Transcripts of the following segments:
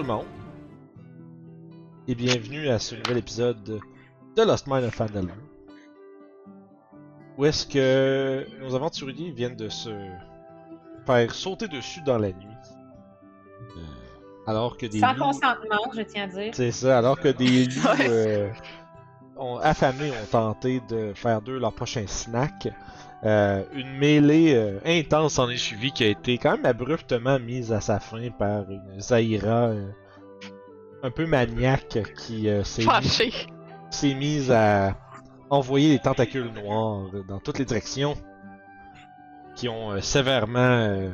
Tout le monde et bienvenue à ce nouvel épisode de Lost Mine of Fandelver. Où est-ce que nos aventuriers viennent de se faire sauter dessus dans la nuit. Euh, alors que des Sans loups... consentement, je tiens à dire. C'est ça, alors que des loups euh, ont, affamés ont tenté de faire d'eux leur prochain snack. Euh, une mêlée euh, intense en est suivie qui a été quand même abruptement mise à sa fin par une Zaira euh, un peu maniaque qui s'est mise à envoyer des tentacules noirs dans toutes les directions qui ont sévèrement,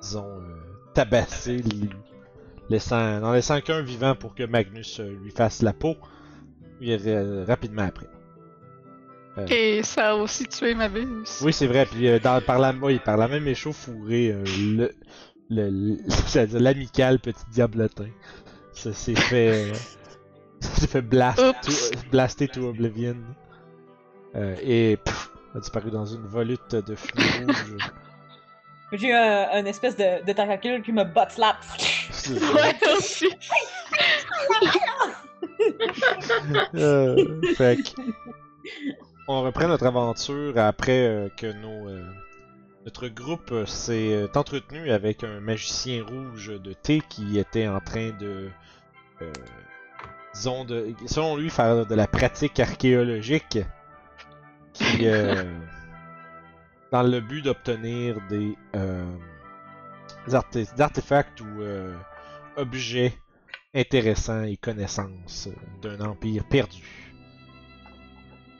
disons, tabassé laissant, n'en laissant qu'un vivant pour que Magnus lui fasse la peau rapidement après. Et ça a aussi tué ma buse. Oui, c'est vrai, puis euh, dans, par, la, oui, par la même échauffourée, euh, le, le, le- l'amical petit diablotin, ça s'est fait, euh, ça s'est fait blast to- blaster to oblivion. Euh, et pff, a disparu dans une volute de fumée rouge. J'ai eu un, un espèce de, de tentacule qui me butt slap. C'est- Ouais, aussi. Euh, fait que, on reprend notre aventure après euh, que nos, euh, notre groupe euh, s'est euh, entretenu avec un magicien rouge de thé qui était en train de, disons, de, selon lui, faire de la pratique archéologique qui, dans le but d'obtenir des, artefacts ou objets intéressants et connaissances d'un empire perdu.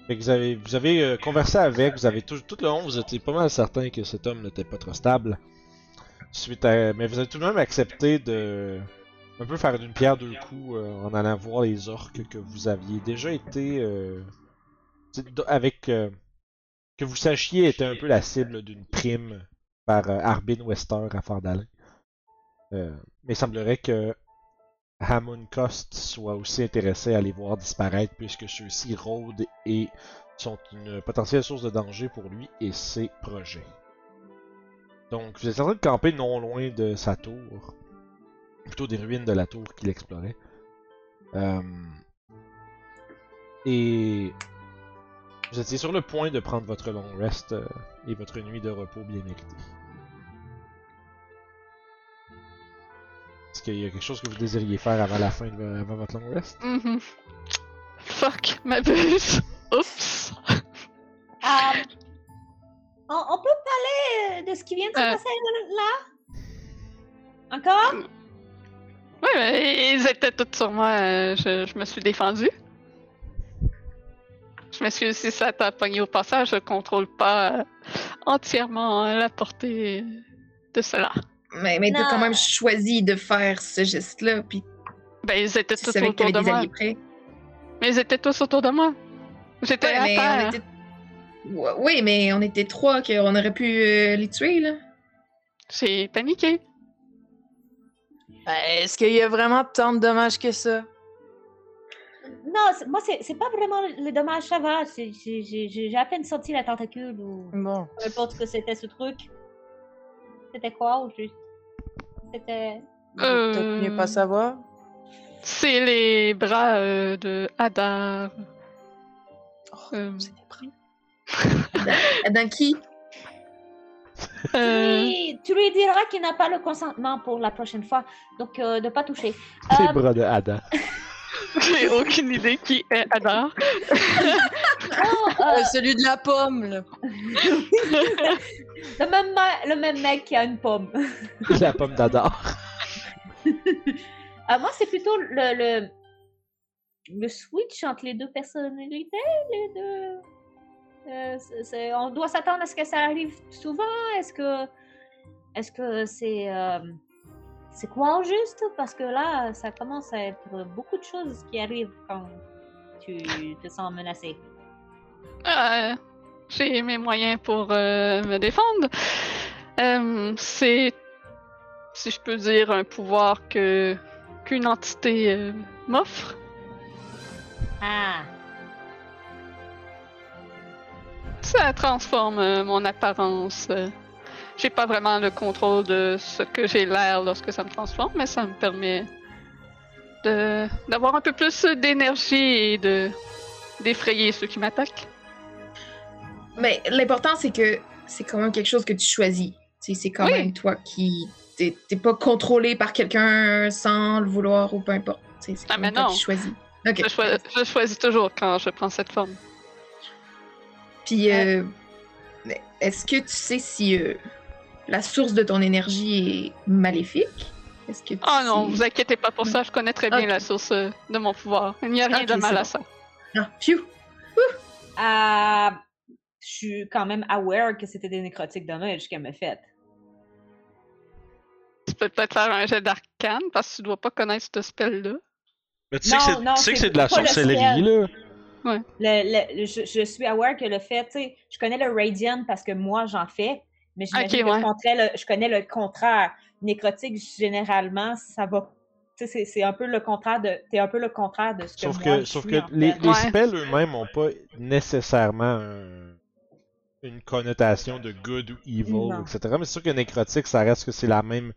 Fait vous avez, vous avez euh, conversé avec, vous avez tout, le long, vous étiez pas mal certain que cet homme n'était pas trop stable. Suite à, mais vous avez tout de même accepté de un peu faire d'une pierre deux coups euh, en allant voir les orques que vous aviez déjà été euh, avec euh, que vous sachiez était un peu la cible d'une prime par euh, Arbin Wester à Fardalin. Mais il semblerait que Hammond Cost soit aussi intéressé à les voir disparaître puisque ceux-ci rôdent et sont une potentielle source de danger pour lui et ses projets. Donc vous êtes en train de camper non loin de sa tour, plutôt des ruines de la tour qu'il explorait. Euh, Et vous étiez sur le point de prendre votre long rest euh, et votre nuit de repos bien méritée. Qu'il y a quelque chose que vous désiriez faire avant la fin de avant votre long rest? Mhm. Fuck ma buse. Oups. Ah, on, on peut parler euh, de ce qui vient de se Euh. passer là? Encore? Ouais, mais ils étaient tous sur moi. euh, Je, je me suis défendu. Je m'excuse si ça t'a pogné au passage. Je contrôle pas euh, entièrement la portée de cela. Mais, mais t'as quand même choisi de faire ce geste-là, puis Ben, ils étaient tu tous autour de des moi. Mais ils étaient tous autour de moi. J'étais Ouais, à mais terre. on était... Ouais, Oui, mais on était trois, qu'on aurait pu euh, les tuer, là. J'ai paniqué. Ben, Est-ce qu'il y a vraiment tant de dommages que ça? Non, c'est- moi, c'est c'est pas vraiment le dommage, ça va. J'ai j'ai à peine sorti la tentacule ou Bon. peu importe ce que c'était ce truc. C'était quoi au juste? C'était. Euh, Peut-être mieux pas savoir. C'est les bras euh, de Hadar. Oh, Euh, c'est des bras. Dans qui? euh, tu lui diras qu'il n'a pas le consentement pour la prochaine fois, donc euh, de pas toucher. Les Euh, bras de Adam. J'ai aucune idée qui est Hadar. non, euh, Euh, celui de la pomme, là. le, même le même mec qui a une pomme. La pomme d'Adar. Euh, moi, c'est plutôt le, le, le switch entre les deux personnalités, les deux. Euh, on doit s'attendre à ce que ça arrive souvent. Est-ce que, est-ce que c'est, euh, c'est quoi au juste? Parce que là, ça commence à être beaucoup de choses qui arrivent quand tu te sens menacé. Euh, J'ai mes moyens pour euh, me défendre. Euh, c'est, si je peux dire, un pouvoir que qu'une entité m'offre. Ah, Ça transforme mon apparence. J'ai pas vraiment le contrôle de ce que j'ai l'air lorsque ça me transforme, mais ça me permet de d'avoir un peu plus d'énergie et de d'effrayer ceux qui m'attaquent. Mais l'important, c'est que c'est quand même quelque chose que tu choisis. C'est quand Oui. même toi qui. T'es pas contrôlé par quelqu'un sans le vouloir ou peu importe. C'est Ah, mais même toi non. qui choisis. Ok. Je, je choisis toujours quand je prends cette forme. Puis, euh, mais est-ce que tu sais si euh, la source de ton énergie est maléfique? Est-ce que tu Oh non, sais- vous inquiétez pas pour ça, je connais très bien la source euh, de mon pouvoir. Il n'y a rien Ok, de mal à bon. ça. Ah, phew! Ah, je suis quand même aware que c'était des nécrotiques damage qu'elle m'a fait. Tu peux peut-être faire un jet d'arcane parce que tu dois pas connaître ce spell-là. Mais tu sais Non, que c'est- non, tu sais que c'est de la sorcellerie, là. Le, le- je, je suis aware que le fait, tu sais, je connais le Radiant parce que moi j'en fais, mais que ouais. je connais le contraire. Nécrotique, généralement, ça va. Tu sais, c'est- c'est un peu le contraire de. T'es un peu le contraire de ce que Sauf moi que, je sauf suis, que les, spells eux-mêmes n'ont pas nécessairement un- une connotation de good ou evil, Non. etc. Mais c'est sûr que nécrotique, ça reste que c'est la même,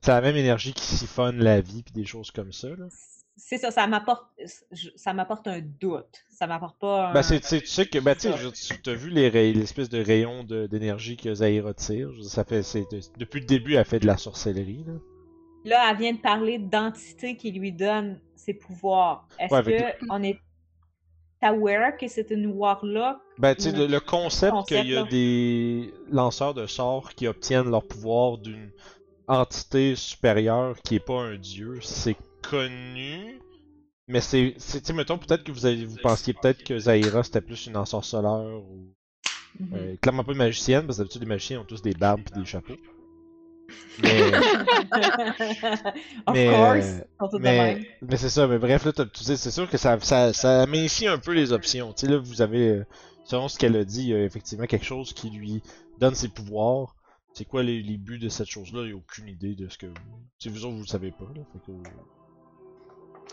c'est la même énergie qui siphonne la vie puis des choses comme ça. Là. C'est ça, ça m'apporte, ça m'apporte un doute. Ça m'apporte pas un. Ben, c'est, tu sais- tu sais que, ben, tu as vu les l'espèce de rayon de- d'énergie que Zaira tire. Ça fait, c'est, de- depuis le début, elle fait de la sorcellerie. Là. Là, elle vient de parler d'entité qui lui donne ses pouvoirs. Est-ce Ouais, que on est aware que cette noire-là Ben, tu sais, le, le concept concept, qu'il y a là? des lanceurs de sorts qui obtiennent leur pouvoir d'une entité supérieure qui est pas un dieu, c'est connu. Mais c'est, c'est tu mettons, peut-être que vous avez, vous pensiez peut-être que Zaira c'était plus une ensorceleur ou Mhm. euh, clairement pas une magicienne, parce que d'habitude les magiciens ont tous des barbes et des chapeaux. Mais, of mais, course, euh, mais, c'est ça, mais bref, là, t'as- tu sais, c'est sûr que ça, ça, ça amincit un peu les options. Tu sais, là, vous avez, euh, selon ce qu'elle a dit, il y a effectivement quelque chose qui lui donne ses pouvoirs. C'est quoi les, les buts de cette chose-là? Il n'y a aucune idée de ce que. Si vous autres, vous le savez pas, là. Fait que,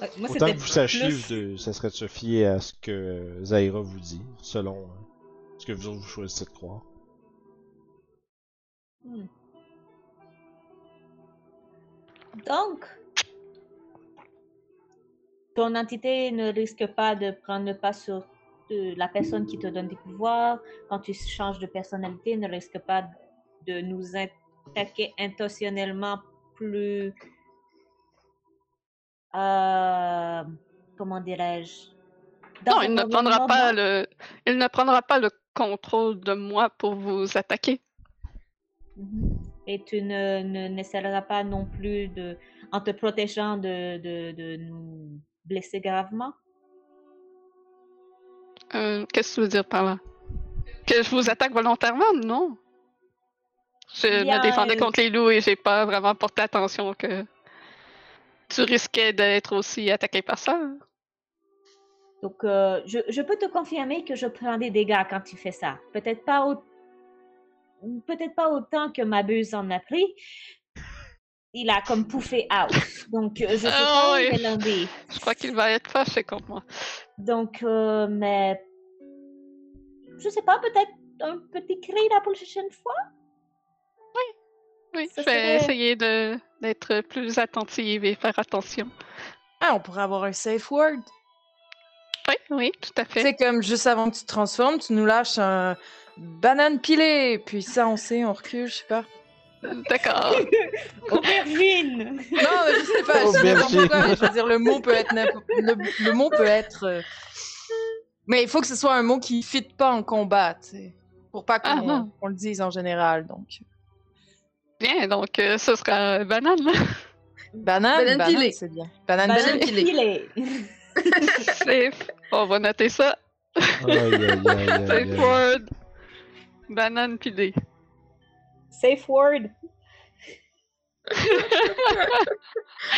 Ouais, Moi, autant que vous sachiez, plus- de- ça serait de se fier à ce que euh, Zaira vous dit, selon euh, ce que vous autres vous choisissez de croire. Hmm. Donc, ton entité ne risque pas de prendre le pas sur la personne qui te donne des pouvoirs. Quand tu changes de personnalité, ne risque pas de nous attaquer intentionnellement plus. euh, comment dirais-je? Non, il ne prendra pas le, il ne prendra pas le contrôle de moi pour vous attaquer. Mhm. Et tu ne, ne n'essaieras pas non plus de, en te protégeant de, de, de nous blesser gravement? Euh, Qu'est-ce que tu veux dire par là? Que je vous attaque volontairement? Non. Je a me défendais contre les loups et j'ai pas vraiment porté attention que tu risquais d'être aussi attaqué par ça. Donc, euh, je, je peux te confirmer que je prends des dégâts quand tu fais ça. Peut-être pas, au- peut-être pas autant que ma buse en a pris. Il a comme pouffé out. Donc, euh, je sais Ah pas où oui. il est l'enlever. Je crois qu'il va être fâché contre moi. Donc, euh, mais. Je sais pas, peut-être un petit cri la prochaine fois? Oui, Ça je vais serait- essayer d'être plus attentive et faire attention. Ah, on pourrait avoir un safe word. Oui, oui, tout à fait. C'est comme juste avant que tu te transformes, tu nous lâches un banane pilée, puis ça, on sait, on recule, je sais pas. D'accord. Aubergine! Non, mais je sais pas, je sais pas Aubergine. pourquoi, mais je veux dire, le mot peut être n'importe- le, le mot peut être. euh, Mais il faut que ce soit un mot qui ne fit pas en combat, tu sais. Pour pas qu'on Ah, qu'on le dise en général, donc. Bien, donc euh, ce sera banane. Banane, Banane banane, pilée. c'est bien. Banane, Banane pilée. pilée. Safe. On va noter ça. Aïe. word. Banane dé. Safe word.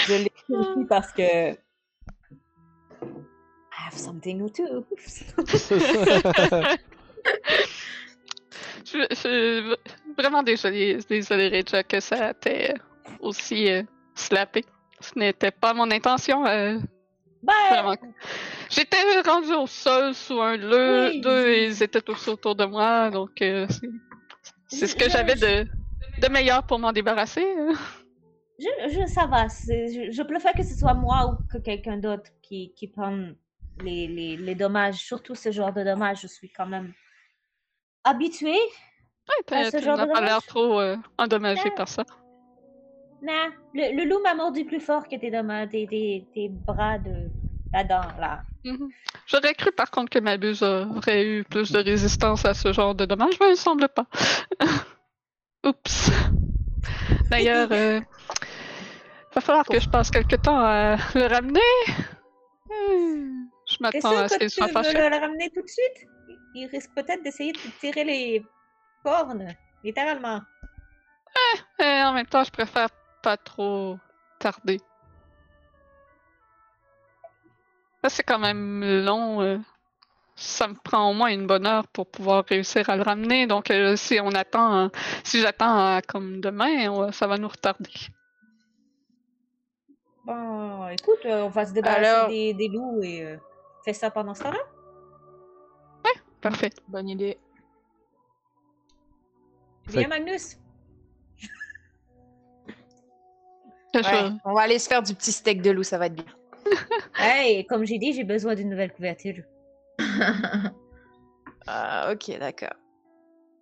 Je l'ai ici parce que. I have something to. Je je suis vraiment désolée, désolée Reja, que ça t'ait aussi euh, slappé. Ce n'était pas mon intention. euh, Ben. J'étais rendue au sol sous un leu, Oui. deux, et ils étaient tous autour de moi, donc euh, c'est- ce que j'avais de, de meilleur pour m'en débarrasser. euh. je, je, ça va. Je, je préfère que ce soit moi ou que quelqu'un d'autre qui, qui prenne les, les, les dommages, surtout ce genre de dommages. Je suis quand même habituée. Ouais, t'as- ce genre de pas l'air trop euh, endommagé Ouais. par ça. Nah, le, le loup m'a mordu plus fort que tes, dommages, tes, tes, tes bras de la dent, là. Mhm. J'aurais cru par contre que ma buse aurait eu plus de résistance à ce genre de dommages, mais il semble pas. Oups. D'ailleurs, euh, va falloir que je passe quelque temps à le ramener. Hmm, Je m'attends à ce qu'il tu soit veux fâché. le ramener tout de suite? Il risque peut-être d'essayer de te tirer les cornes, littéralement. Et en même temps, je préfère pas trop tarder. Ça, c'est quand même long. euh. Ça me prend au moins une bonne heure pour pouvoir réussir à le ramener. Donc, euh, si on attend, euh, si j'attends euh, comme demain, on- ça va nous retarder. Bon, écoute, euh, on va se débarrasser Alors- des, des loups et euh, fais ça pendant ce temps-là. Parfait. Bonne idée. Viens, Fait- Magnus. Ouais, on va aller se faire du petit steak de loup, ça va être bien. Hey, comme j'ai dit, j'ai besoin d'une nouvelle couverture. Ah, ok, d'accord.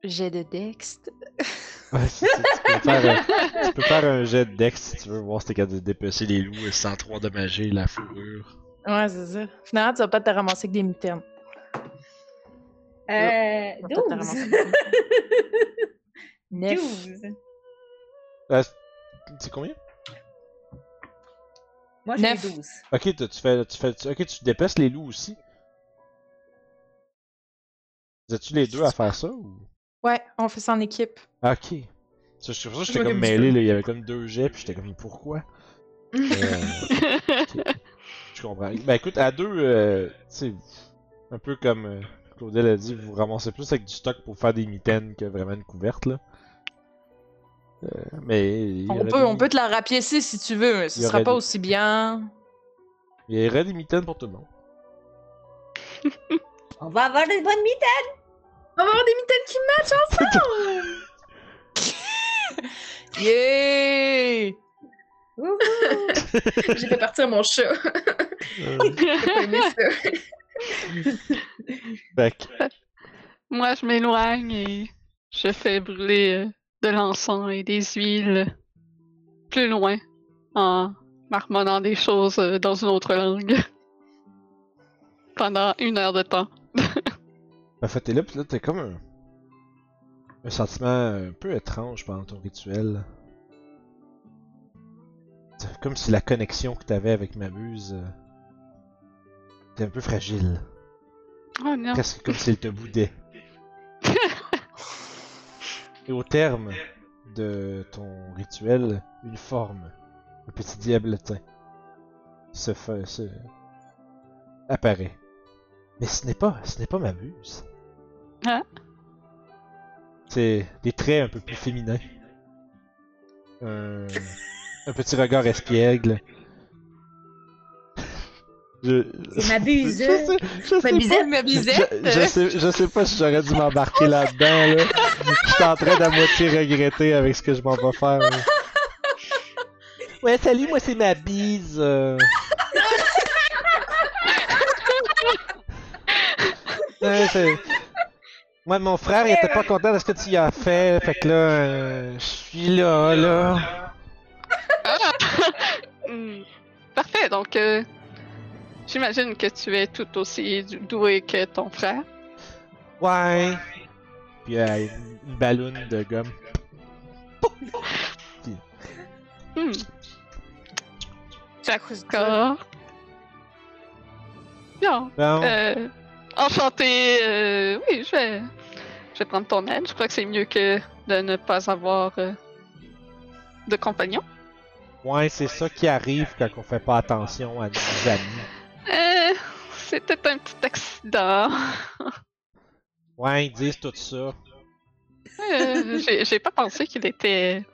J'ai de Dext. Ouais, c'est ça, tu, peux faire, un- tu peux faire un jet de dex si tu veux voir si t'es capable de dépecer les loups sans trop endommager la fourrure. Ouais, c'est ça. Finalement, tu vas pas te ramasser avec des mitaines. Euh, te 12. ramasser avec des mitaines. Neuf. 12. Euh, c'est combien? Moi, j'ai Neuf. 12. Ok, tu, fais, tu fais, tu- ok, tu dépeces les loups aussi. Vous êtes-tu les deux à faire ça ou? Ouais, on fait ça en équipe. Ok. Ça, je- pour ça, j'étais Je comme mêlé, là. Il y avait comme deux jets, puis j'étais comme, pourquoi? Euh. Je comprends. Ben écoute, à deux, euh, tu sais, un peu comme euh, Claudel a dit, vous ramassez plus avec du stock pour faire des mitaines que vraiment une couverte, là. Euh, mais. On peut, des- on peut te la rapiécer si tu veux, mais ce sera pas des- aussi bien. Il y aurait des mitaines pour tout le monde. On va avoir des bonnes mitaines. On va avoir des mitaines qui matchent Yeah! Wouhou. J'ai fait partir mon chat. Euh, J'ai pas aimé ça. fait que- Moi, je m'éloigne et je fais brûler euh, de l'encens et des huiles plus loin en marmonnant des choses euh, dans une autre langue pendant une heure de temps. En fait, t'es là, pis là, t'as comme un... un sentiment un peu étrange pendant ton rituel. C'est comme si la connexion que t'avais avec ma muse euh, était un peu fragile. Oh non. Presque comme s'il te boudait. Et au terme de ton rituel, une forme, un petit diabletin, se fait, se... apparaît. Mais ce n'est pas, ce n'est pas ma muse. Ah. C'est des traits un peu plus féminins. Un, un petit regard espiègle. Je... C'est ma buse. Je sais, je sais. Ma je sais, je sais pas si j'aurais dû m'embarquer là-dedans. Là. Je suis en train d'à moitié regretter avec ce que je m'en vais faire. Ouais, salut, moi c'est ma bise. euh. Ouais, Moi, mon frère, il était pas content de ce que tu y as fait. Fait que là, euh, je suis là, là. Hmm. Parfait, donc euh, j'imagine que tu es tout aussi doué que ton frère. Ouais. Puis euh, une, une balloune de gomme. Hmm. D'accord. Bien. Bon. Euh, enchanté. euh, oui, je vais, je vais prendre ton aide. Je crois que c'est mieux que de ne pas avoir euh, de compagnon. Ouais, c'est ça qui arrive quand on fait pas attention à nos amis. Euh, C'était un petit accident. Ouais, ils disent tout ça. Euh, j'ai pas pensé qu'il était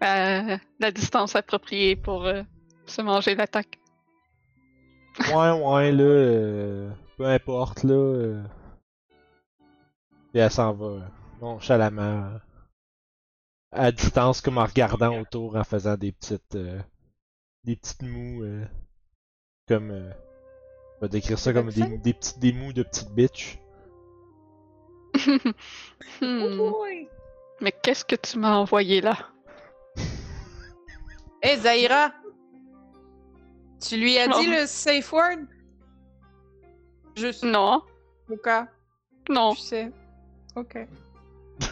à la distance appropriée pour euh, se manger l'attaque. Ouais, ouais, là, euh, peu importe, là. euh, Et elle s'en va, euh, nonchalamment, euh, à distance, comme en regardant autour, en faisant des petites, euh, des petites mous, euh, comme, euh, on va décrire ça comme des, des petits des mous de petites bitches. Hmm, boy. Mais qu'est-ce que tu m'as envoyé là? Hé, Zaira! Tu lui as Non. dit le safe word? Juste Non, au cas, non. tu sais. Ok.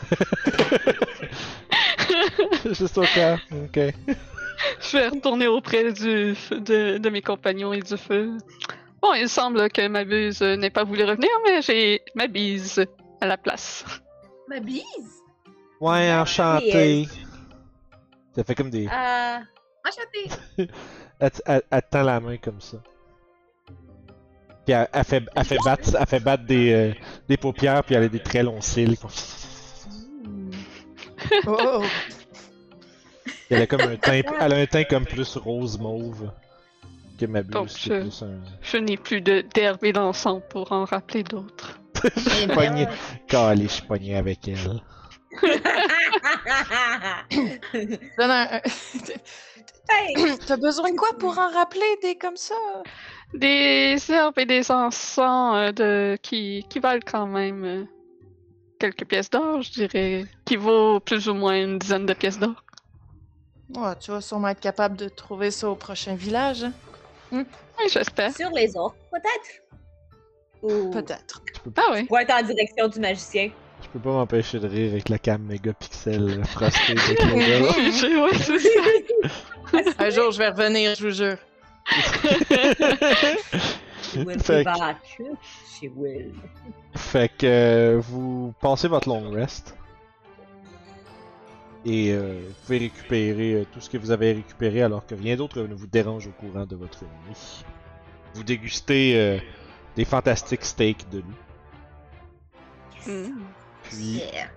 Juste au cas, ok. Je vais retourner auprès du, de, de mes compagnons et du feu. Bon, il semble que ma buse n'ait pas voulu revenir, mais j'ai ma bise à la place. Ma bise? Ouais, enchanté. Ça fait comme des. Euh, Enchantée! Elle, tend la main comme ça. Puis elle, elle fait, elle fait battre, elle fait battre des, euh, des paupières, puis elle a des très longs cils. Oh! Elle a comme un teint, elle a un teint comme plus rose mauve que ma Donc, buse, qui je- est plus un. Je n'ai plus de d'herbe et d'encens pour en rappeler d'autres. Je suis pogné, calé, je suis pogné avec elle. Donne un. un- hey, T'as besoin de quoi pour en rappeler des comme ça? Des herbes et des encens euh, de, qui, qui valent quand même euh, quelques pièces d'or, je dirais. Qui vaut plus ou moins une dizaine de pièces d'or. Ouais, tu vas sûrement être capable de trouver ça au prochain village. hein? Oui, j'espère. sur les autres, peut-être? Ou Peut-être. Ah oui. pour être en direction du magicien. Je peux pas m'empêcher de rire avec la cam mégapixel frostée de ouais. Un jour, je vais revenir, je vous jure. Fait que- back. She will. Fait que euh, vous passez votre long rest. Et euh, vous pouvez récupérer euh, tout ce que vous avez récupéré alors que rien d'autre ne vous dérange au courant de votre nuit. Vous dégustez euh, des fantastiques steaks de loup. Mm. Puis, Yeah.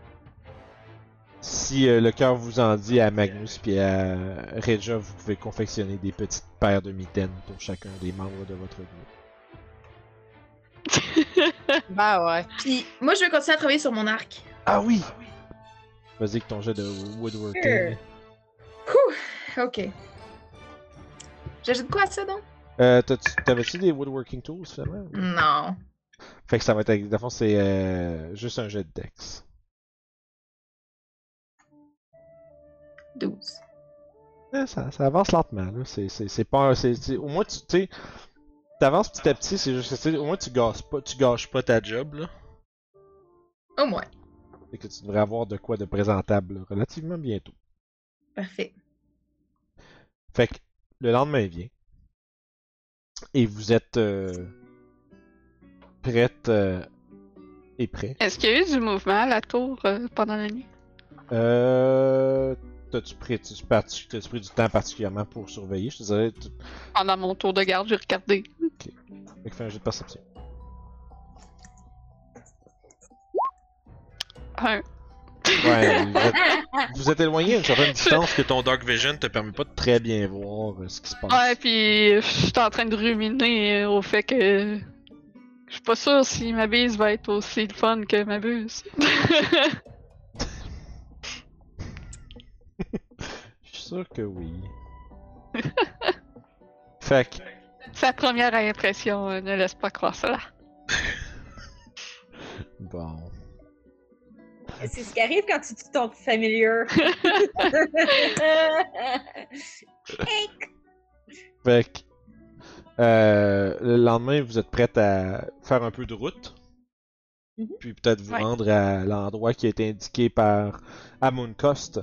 si euh, le cœur vous en dit à Magnus puis à Regia, vous pouvez confectionner des petites paires de mitaines pour chacun des membres de votre groupe. Bah ouais. Puis moi, je vais continuer à travailler sur mon arc. Ah oui! Vas-y avec ton jet de woodworking. Sure. Ok. J'ajoute quoi à ça donc? Euh, T'avais-tu des woodworking tools finalement? Non. Fait que ça va être, dans le fond, c'est euh, juste un jet de dex. 12. Ouais, ça, ça avance lentement, là. C'est, pas. C'est, au moins, tu sais. T'avances petit à petit, c'est juste au moins, tu gâches pas, tu gâches pas ta job, là. Au moins. Fait que tu devrais avoir de quoi de présentable là, relativement bientôt. Parfait. Fait que le lendemain vient. Et vous êtes euh, prête euh, et prêt. Est-ce qu'il y a eu du mouvement à la tour euh, pendant la nuit? Euh. T'as-tu pris, pris du temps particulièrement pour surveiller? Je te dirais. Pendant mon tour de garde, j'ai regardé. fait que fais un jet de perception. Un. Ouais, vous êtes, vous êtes éloigné à une certaine distance que ton Dark Vision te permet pas de très bien voir euh, ce qui se passe. Ouais, puis euh, je suis en train de ruminer euh, au fait que je suis pas sûr si ma bise va être aussi fun que ma buse. Je suis sûr que oui. fait que, Sa première impression euh, ne laisse pas croire cela. bon. C'est ce qui arrive quand tu tues ton familier. Fait que, euh, le lendemain, vous êtes prête à faire un peu de route. Mhm. Puis peut-être vous Ouais. rendre à l'endroit qui a été indiqué par Amon Cost,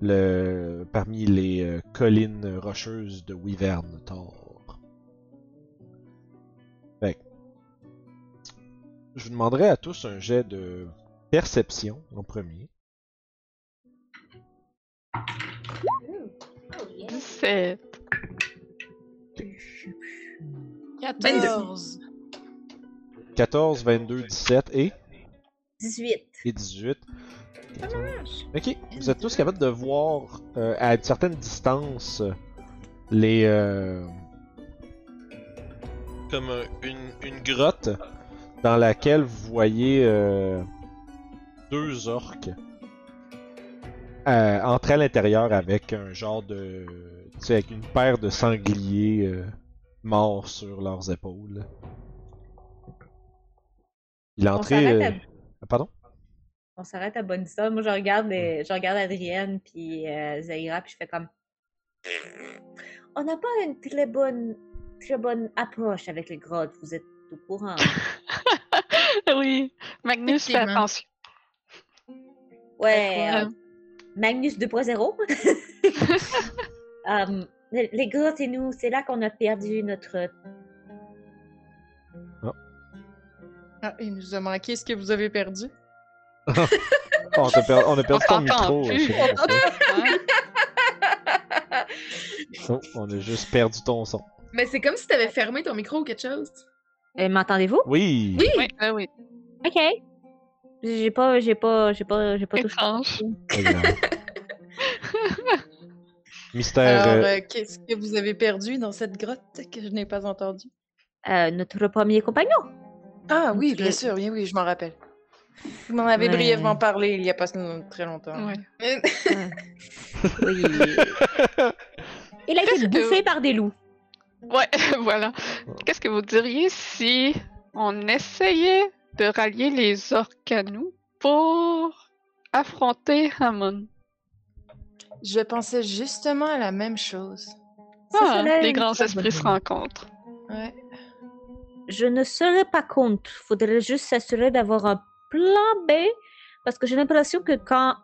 le, parmi les euh, collines rocheuses de Wyvern Tor. Fait que, je vous demanderai à tous un jet de perception en premier. Oh, yeah. 17. 14. 14, 22, 17 et, 18. et 18. Ok, vous êtes tous capables de voir euh, à une certaine distance les. euh, comme euh, une, une grotte dans laquelle vous voyez euh, deux orques euh, entrer à l'intérieur avec un genre de. Tu sais, avec une paire de sangliers euh, morts sur leurs épaules. Il est On entré. s'arrête euh, à- Pardon? On s'arrête à Bonista. Moi, je regarde, les- je regarde Adrienne puis euh, Zaira, puis je fais comme. On n'a pas une très bonne, très bonne approche avec les grottes. Vous êtes au courant. Oui, Magnus, fais Effectivement. attention. Ouais. Euh, Magnus 2.0. Euh, les les grottes et nous, c'est là qu'on a perdu notre. Ah, il nous a manqué ce que vous avez perdu. Oh, on, a per- on a perdu ton micro. Oh, on a juste perdu ton son. Mais c'est comme si t'avais fermé ton micro ou quelque chose. Euh, M'entendez-vous? Oui! Oui! Oui, oui. Ok. J'ai pas, j'ai pas, j'ai pas, j'ai pas touché. Mystère. Alors, euh, euh, qu'est-ce que vous avez perdu dans cette grotte que je n'ai pas entendu? Euh, notre premier compagnon. Ah oui, bien sûr, oui, oui, je m'en rappelle. Vous m'en avez Ouais. brièvement parlé il y a pas très longtemps. Ouais. Oui. Il a été que- bouffé par des loups. Ouais, voilà. Qu'est-ce que vous diriez si on essayait de rallier les orques à nous pour affronter Hammond? Je pensais justement à la même chose. Ah, les grands esprits se rencontrent. Ouais. Je ne serais pas contre. Faudrait juste s'assurer d'avoir un plan B. Parce que j'ai l'impression que quand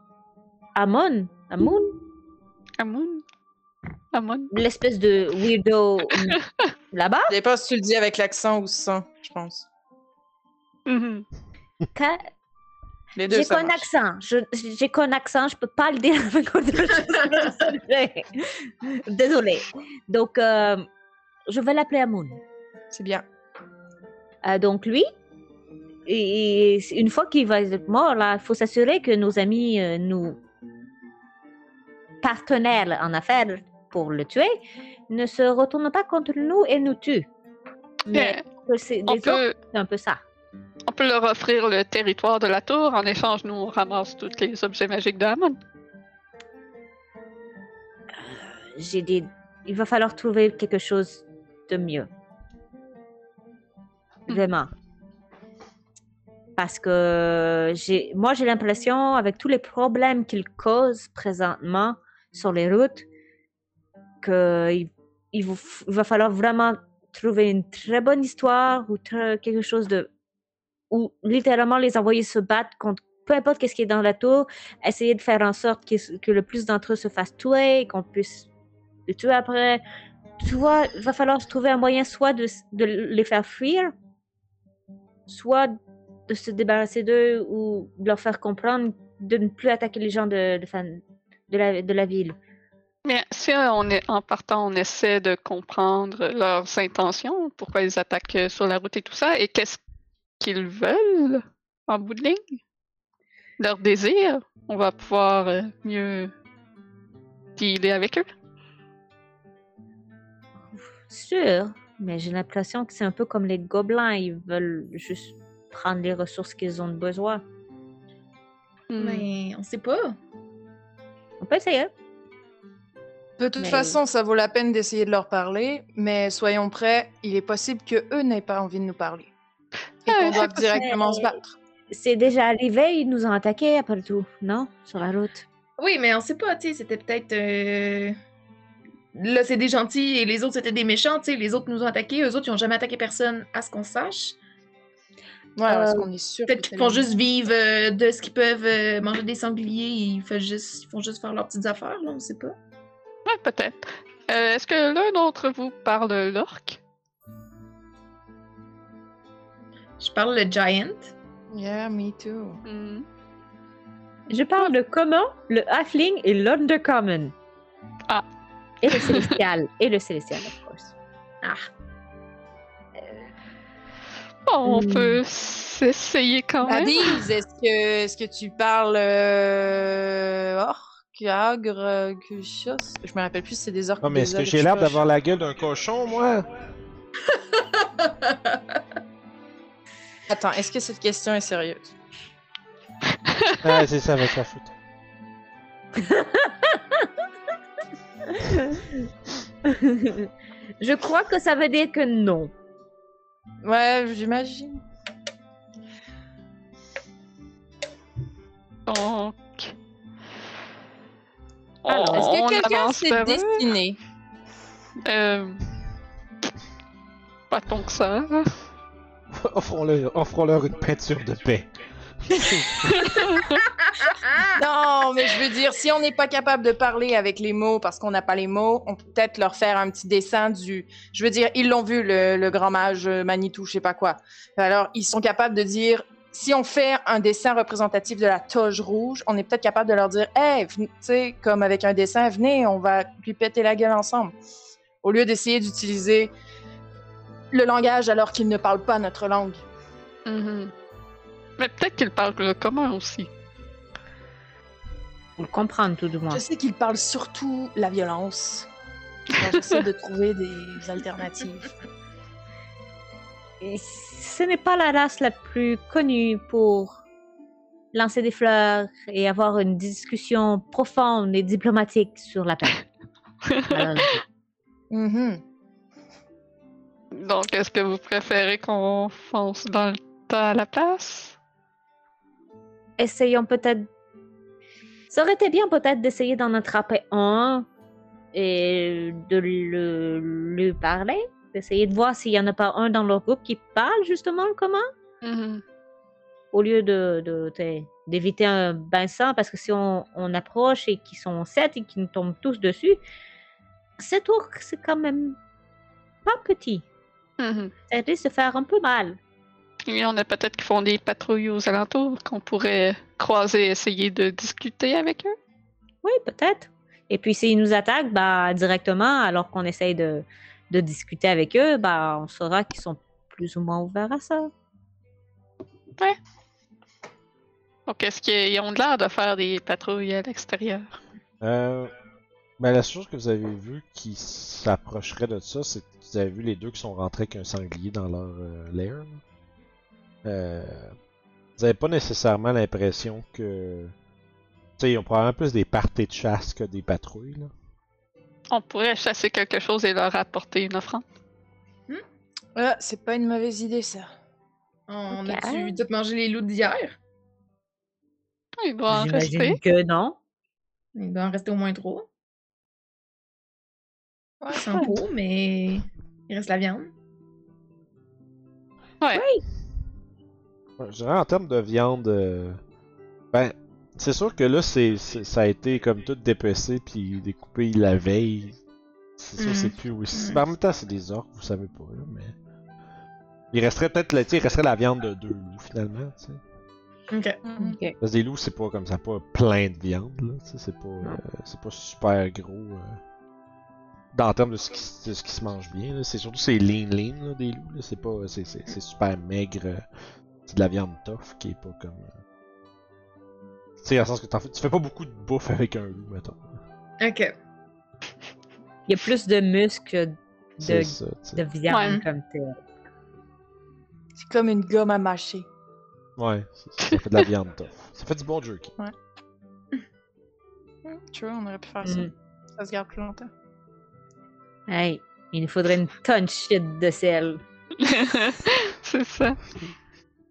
Amon, Amon, Hammond? Hammond? l'espèce de weirdo là-bas, Je sais pas si tu le dis avec l'accent ou sans, je pense. Mhm. quand- Les deux, j'ai qu'un marche. accent. Je- J'ai qu'un accent, je peux pas le dire avec un Désolée. Donc, euh, je vais l'appeler Amon. C'est bien. Euh, donc lui, et, et une fois qu'il va être mort, il faut s'assurer que nos amis, euh, nous partenaires en affaires pour le tuer, ne se retournent pas contre nous et nous tuent. Mais que c'est On les autres, peut, c'est un peu ça. On peut leur offrir le territoire de la tour. En échange, nous, on ramasse tous les objets magiques de Hammond. J'ai des, il va falloir trouver quelque chose de mieux. Hmm. Vraiment. Parce que j'ai, moi, j'ai l'impression, avec tous les problèmes qu'il cause présentement sur les routes, qu'il il va falloir vraiment trouver une très bonne histoire ou très- quelque chose de. Ou littéralement les envoyer se battre contre peu importe qu'est-ce qui est dans la tour, essayer de faire en sorte que, que le plus d'entre eux se fassent tuer, qu'on puisse les tuer après. Tu vois, il va falloir se trouver un moyen soit de, de les faire fuir, soit de se débarrasser d'eux ou de leur faire comprendre de ne plus attaquer les gens de, de, de, la, de la ville. Mais si on est en partant, on essaie de comprendre leurs intentions, pourquoi ils attaquent sur la route et tout ça, et qu'est-ce qu'ils veulent en bout de ligne, leur désir, on va pouvoir euh, mieux dealer avec eux. Sûr, mais j'ai l'impression que c'est un peu comme les gobelins, ils veulent juste prendre les ressources qu'ils ont besoin. Hmm. Mais on sait pas. On peut essayer. De toute Mais- façon, ça vaut la peine d'essayer de leur parler, mais soyons prêts, il est possible que eux n'aient pas envie de nous parler. Et Ah, qu'on doive directement se battre. C'est déjà arrivé, ils nous ont attaqués après tout, non? Sur la route. Oui, mais on sait pas, tu sais, c'était peut-être. euh, Là, c'est des gentils et les autres, c'était des méchants, tu sais. Les autres nous ont attaqués, eux autres, ils ont jamais attaqué personne, à ce qu'on sache. Ouais, parce Euh, qu'on est sûr. Peut-être qu'ils font juste vivre euh, de ce qu'ils peuvent euh, manger des sangliers, ils font, juste, ils font juste faire leurs petites affaires, là, on sait pas. Ouais, peut-être. Euh, Est-ce que l'un d'entre vous parle l'orque? Je parle le giant. Yeah, me too. Hmm. Je parle le commun, le halfling et l'undercommon. Ah. Et le célestial. et le célestial, of course. Ah. Bon, on Hmm. peut s'essayer quand même. Adiz, est-ce que, est-ce que tu parles euh, orc, agre, euh, quelque chose? Je me rappelle plus si c'est des orcs Non, mais est-ce que j'ai l'air d'avoir la gueule d'un cochon, moi? Attends, est-ce que cette question est sérieuse? Ah, c'est ça avec la faute. Je crois que ça veut dire que non. Ouais, j'imagine. Donc. Alors, Est-ce que quelqu'un s'est destiné? Euh, Pas tant que ça. Offrons-leur une peinture de paix. Non, mais je veux dire, si on n'est pas capable de parler avec les mots parce qu'on n'a pas les mots, on peut peut-être leur faire un petit dessin du. Je veux dire, ils l'ont vu, le, grand mage Manitou, je sais pas quoi. Alors, ils sont capables de dire. Si on fait un dessin représentatif de la toge rouge, on est peut-être capable de leur dire Hey, tu sais, comme avec un dessin, venez, on va lui péter la gueule ensemble. Au lieu d'essayer d'utiliser le langage alors qu'ils ne parlent pas notre langue. Mhm. Mais peut-être qu'ils parlent le commun aussi. Pour le comprendre, tout du moins. Je sais qu'ils parlent surtout la violence. J'essaie de trouver des alternatives. Et ce n'est pas la race la plus connue pour lancer des fleurs et avoir une discussion profonde et diplomatique sur la paix. Alors, Mhm. Donc, est-ce que vous préférez qu'on fonce dans le tas à la place? essayons peut-être. Ça aurait été bien peut-être d'essayer d'en attraper un et de le, lui parler, d'essayer de voir s'il y en a pas un dans leur groupe qui parle justement le commun, Mhm. au lieu de d'éviter un bain sang, parce que si on, on approche et qu'ils sont sept et qu'ils nous tombent tous dessus, cet ours c'est quand même pas petit. Mhm. Ça risque de faire un peu mal. Y en a peut-être qui font des patrouilles aux alentours qu'on pourrait croiser et essayer de discuter avec eux. Oui, peut-être. Et puis s'ils nous attaquent, bah, directement, alors qu'on essaye de, de discuter avec eux, bah, on saura qu'ils sont plus ou moins ouverts à ça. Donc, est-ce qu'ils ont l'air de faire des patrouilles à l'extérieur? Euh, ben, la chose que vous avez vue qui s'approcherait de ça, c'est vous avez vu les deux qui sont rentrés avec un sanglier dans leur euh, lair. Euh, vous avez pas nécessairement l'impression que. Tu sais, ils ont probablement plus des parties de chasse que des patrouilles. Là. On pourrait chasser quelque chose et leur apporter une offrande. Ah, c'est pas une mauvaise idée, ça. On a-tu tout mangé les loups d'hier? Il doit en rester. J'imagine que non. Il doit en rester au moins trois. Ouais, sans peau, mais il reste la viande. Ouais. Ouais, Je dirais en termes de viande. euh, Ben, c'est sûr que là, c'est, c'est- ça a été comme tout dépecé puis découpé la veille. C'est sûr, Mhm. c'est plus aussi. Ben, en même temps, c'est des orques, vous savez pas, là, mais. Il resterait peut-être sais, il resterait la viande de deux loups finalement, tu sais. Ok. Ok. Parce que des loups, c'est pas comme ça, pas plein de viande, là, tu sais, c'est pas, euh, c'est pas super gros. euh, dans le terme de ce qui, de ce qui se mange bien, c'est surtout c'est lean lean là, des loups, là. c'est pas, c'est, c'est, c'est super maigre. euh, c'est de la viande tough qui est pas comme. euh, Tu sais, dans le sens que t'en fais, tu fais pas beaucoup de bouffe avec un loup, mettons. Ok. Il y a plus de muscles de, ça, de viande Ouais. comme tel. C'est comme une gomme à mâcher. Ouais, c'est- ça fait de la viande tough. Ça fait du bon jerky. Hmm, Tu vois, on aurait pu faire ça. Mhm. Ça se garde plus longtemps. Hey, il nous faudrait une tonne de shit de sel. c'est ça.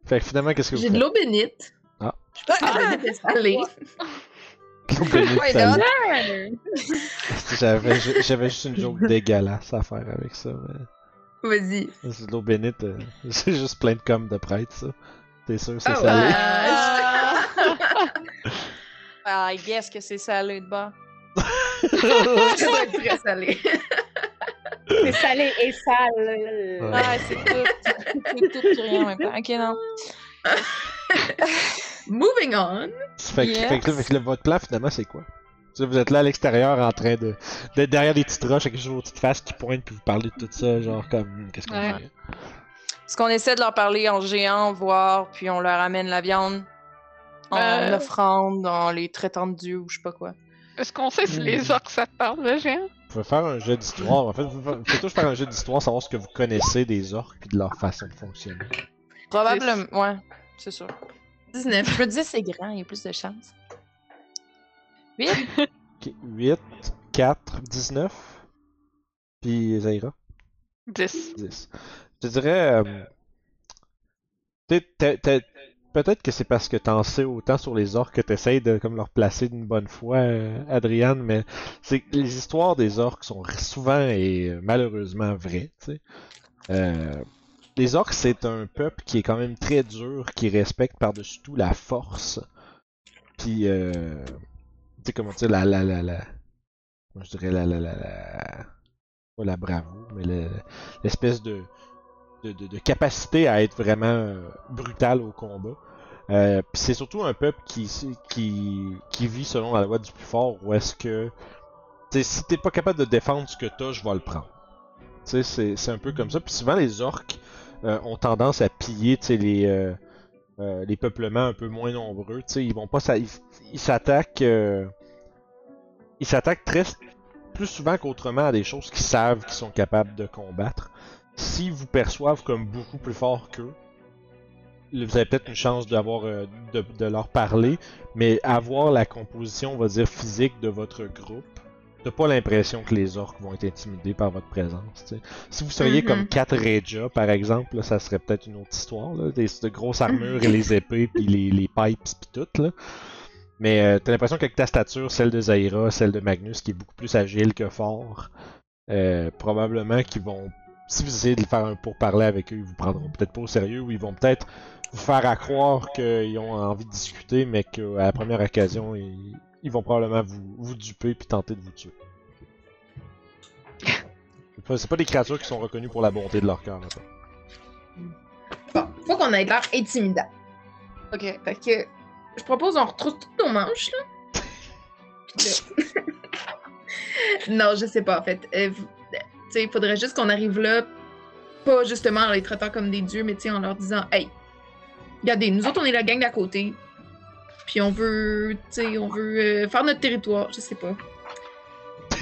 Fait que finalement, qu'est-ce que vous J'ai de faites? l'eau bénite. Ah. Je sais pas, est salée. L'eau bénite Why salée. not? J'avais, j'avais juste une joke dégueulasse à faire avec ça, mais. Vas-y. C'est de l'eau bénite, euh, c'est juste plein de com de prêtre, ça. T'es sûr, c'est Ah salé? Ah, I guess que c'est salé de bas. Ça doit être très salé. C'est salé et sale. Ouais. Ouais, c'est tout. C'est tout puis rien en même temps. Ok, non. Moving on. Fait que, Yes. fait que fait votre plan finalement c'est quoi? Vous êtes là à l'extérieur en train de d'être derrière des petites roches avec vos petites faces qui pointent puis vous parlez de tout ça, genre comme hmm, qu'est-ce qu'on Ouais. fait? Est-ce qu'on essaie de leur parler en géant, voir, puis on leur amène la viande en Euh. offrande, en les traitant de dieu ou je sais pas quoi? Est-ce qu'on sait si les orques ça parle, le géant? Vous pouvez faire un jeu d'histoire. En fait, vous pouvez plutôt faire un jeu d'histoire, savoir ce que vous connaissez des orques puis de leur façon de fonctionner. Probablement, ouais, c'est sûr. 19. Je me disais c'est grand, il y a plus de chance. 8? Ok, 8, 4, 19. Puis Zaira, 10. 10. Je dirais. euh, t'es- t'es- t'es- Peut-être que c'est parce que t'en sais autant sur les orques que t'essayes de comme leur placer d'une bonne foi, euh, Adriane, mais c'est les histoires des orques sont souvent et euh, malheureusement vraies. Euh, les orques, c'est un peuple qui est quand même très dur, qui respecte par-dessus tout la force. Puis, euh, tu sais comment dire, la, la, la, la, je dirais la, la, la, la- pas la bravoure, mais le- l'espèce de, de, capacité à être vraiment euh, brutal au combat. Euh, c'est surtout un peuple qui, qui, qui vit selon la loi du plus fort, où est-ce que, si t'es pas capable de défendre ce que t'as, je vais le prendre. C'est, c'est un peu comme ça. Puis souvent les orques euh, ont tendance à piller, les, les peuplements un peu moins nombreux. Ils vont pas, ils s'attaquent, ils s'attaquent très plus souvent qu'autrement à des choses qu'ils savent qu'ils sont capables de combattre. S'ils vous perçoivent comme beaucoup plus fort qu'eux, vous avez peut-être une chance d'avoir euh, de, de leur parler, mais avoir la composition, on va dire, physique de votre groupe, t'as pas l'impression que les orques vont être intimidés par votre présence. Si vous seriez Mhm. comme quatre Reja, par exemple, là, ça serait peut-être une autre histoire. Là, des, de grosses armures et les épées, puis les, les pipes, puis tout. Là. Mais euh, t'as l'impression qu'avec ta stature, celle de Zaira, celle de Magnus, qui est beaucoup plus agile que fort, euh, probablement qu'ils vont. Si vous essayez de faire un pourparler avec eux, ils vous prendront peut-être pas au sérieux ou ils vont peut-être vous faire à croire qu'ils ont envie de discuter, mais qu'à la première occasion, ils, ils vont probablement vous, vous duper puis tenter de vous tuer. C'est pas- des créatures qui sont reconnues pour la bonté de leur cœur. en fait. Bon, faut qu'on ait l'air intimidant. Ok. Fait que je propose on retrousse toutes nos manches là- non, je sais pas en fait. Euh, vous- tu sais, il faudrait juste qu'on arrive là, pas justement en les traitant comme des dieux, mais en leur disant Hey, regardez, nous autres on est la gang d'à côté. Puis on veut, on veut euh, faire notre territoire, je sais pas.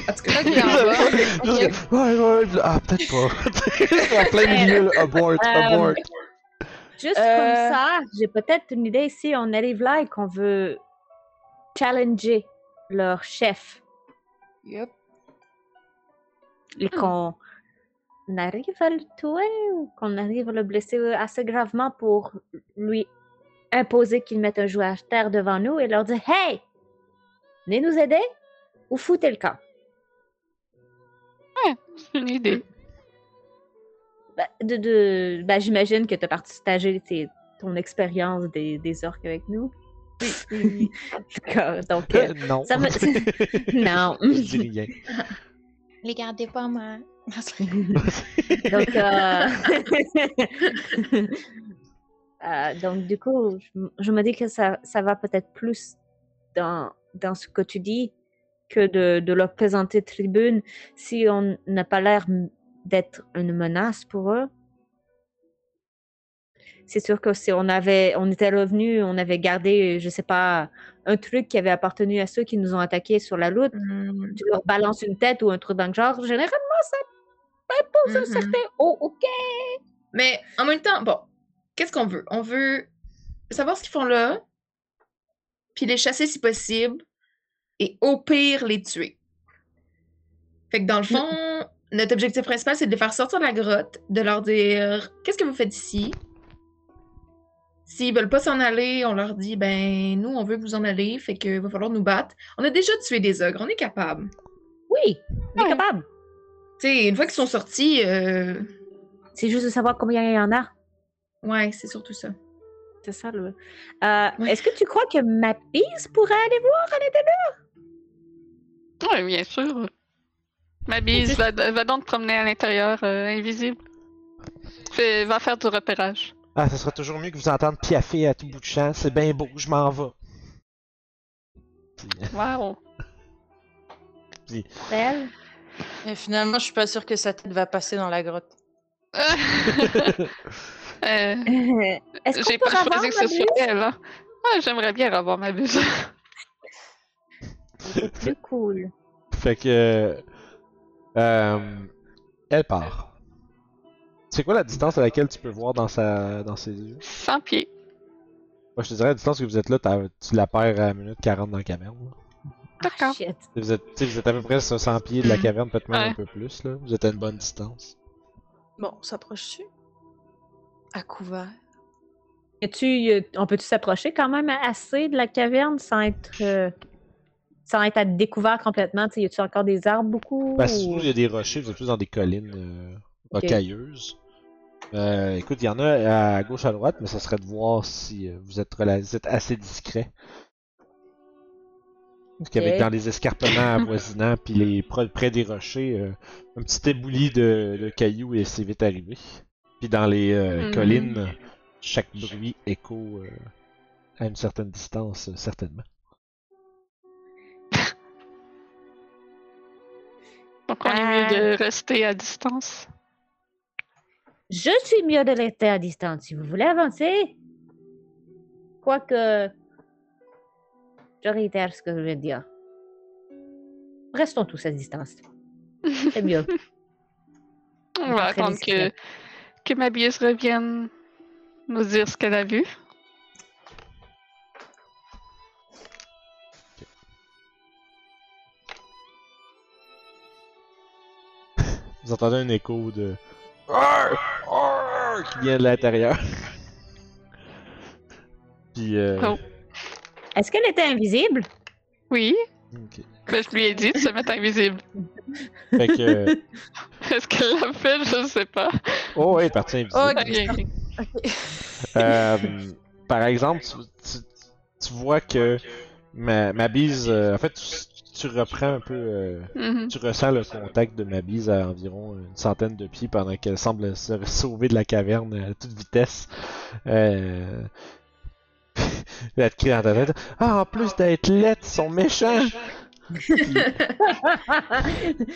En tout cas, ouais, ouais, ah, peut-être pas. en plein milieu, là, abort, Euh, abort. Juste Euh. comme ça, j'ai peut-être une idée si on arrive là et qu'on veut challenger leur chef Yep. Et qu'on arrive à le tuer ou qu'on arrive à le blesser assez gravement pour lui imposer qu'il mette un joueur à terre devant nous et leur dire Hey, venez nous aider ou foutez le camp. C'est une idée. Ben, de, de, ben, J'imagine que tu as partagé tes- ton expérience des, des orques avec nous. Donc, euh, Euh, non. ça me- non. Je dis rien. Les gardez pas moi. Donc, euh, euh, donc du coup, je, me dis que ça, ça va peut-être plus dans, dans ce que tu dis que de, leur présenter tribune si on n'a pas l'air d'être une menace pour eux. C'est sûr que si on avait, on était revenu, on avait gardé, je sais pas, un truc qui avait appartenu à ceux qui nous ont attaqués sur la route, hum, tu leur balances une tête ou un truc dans le genre, généralement ça impose un Mhm. certain oh ok? Mais en même temps, bon, qu'est-ce qu'on veut? On veut savoir ce qu'ils font là, puis les chasser si possible, et au pire les tuer. Fait que dans le fond, notre objectif principal, c'est de les faire sortir de la grotte, de leur dire qu'est-ce que vous faites ici? S'ils veulent pas s'en aller, on leur dit ben nous on veut que vous en allez, fait que va falloir nous battre. On a déjà tué des ogres, on est capable. Oui, on est capable. Tu sais, une fois qu'ils sont sortis, euh, C'est juste de savoir combien il y en a. ouais, c'est surtout ça. C'est ça le. Euh, Ouais. Est-ce que tu crois que ma piste pourrait aller voir à l'intérieur? Ouais, bien sûr. Ma bise va, va donc te promener à l'intérieur, euh, invisible. Fais- va faire du repérage. Ah, ça sera toujours mieux que vous entendre piaffer à tout bout de champ. C'est bien beau, je m'en vais. Puis, Wow. Belle. Et finalement, je suis pas sûre que sa tête va passer dans la grotte. Euh, Est-ce J'ai qu'on peut pas avoir choisi que ma ce soit elle. hein. Ah, J'aimerais bien avoir ma buse. C'est plus cool. Fait que. euh, elle part. C'est quoi la distance à laquelle tu peux voir dans, sa, dans ses yeux? 100 pieds. Moi, je te dirais, la distance que vous êtes là, t'as- tu la perds à minute 40 dans la caverne. D'accord. Ah. Vous êtes, tu sais, vous êtes à peu près sur 100 pieds de la Mm. caverne, peut-être même Ouais. un peu plus. Là. Vous êtes à une bonne distance. Bon, on s'approche-tu? À couvert. tu on peut-tu s'approcher quand même assez de la caverne sans être, euh, sans être à découvert complètement? Tu sais, y a-tu encore des arbres beaucoup? Parce que ou- Ben, il y a des rochers, vous êtes plus dans des collines euh, rocailleuses. Euh, écoute, il y en a à gauche à droite, mais ça serait de voir si euh, vous êtes, rela- vous êtes assez discret. Parce qu'avec dans les escarpements avoisinants, puis les près des rochers, euh, un petit ébouli de, de cailloux et c'est vite arrivé. Puis dans les euh, Mhm. collines, chaque bruit écho euh, à une certaine distance, euh, certainement. Donc on est mieux de rester à distance? Je suis mieux de rester à distance. Si vous voulez avancer, quoique, je réitère ce que je vais dire. Restons tous à distance. C'est mieux. On va attendre que, que ma bise revienne nous dire ce qu'elle a vu. Vous entendez un écho de! Qui vient de l'intérieur. Puis euh... Oh. Est-ce qu'elle était invisible? Oui, ok. ben, je lui ai dit de se mettre invisible. Fait que euh, Est-ce qu'elle l'a fait? Je sais pas. oh ouais, elle est partie invisible. Ok. Ok. Euh, par exemple, tu, tu- tu vois que ma, ma bise, euh, en fait, tu, tu reprends un peu, euh, Mhm. tu ressens le contact de ma bise à environ une centaine de pieds pendant qu'elle semble se sauver de la caverne à toute vitesse. Euh... Elle te crie dans ta tête Ah, en plus d'être lettres, ils sont méchants! Puis,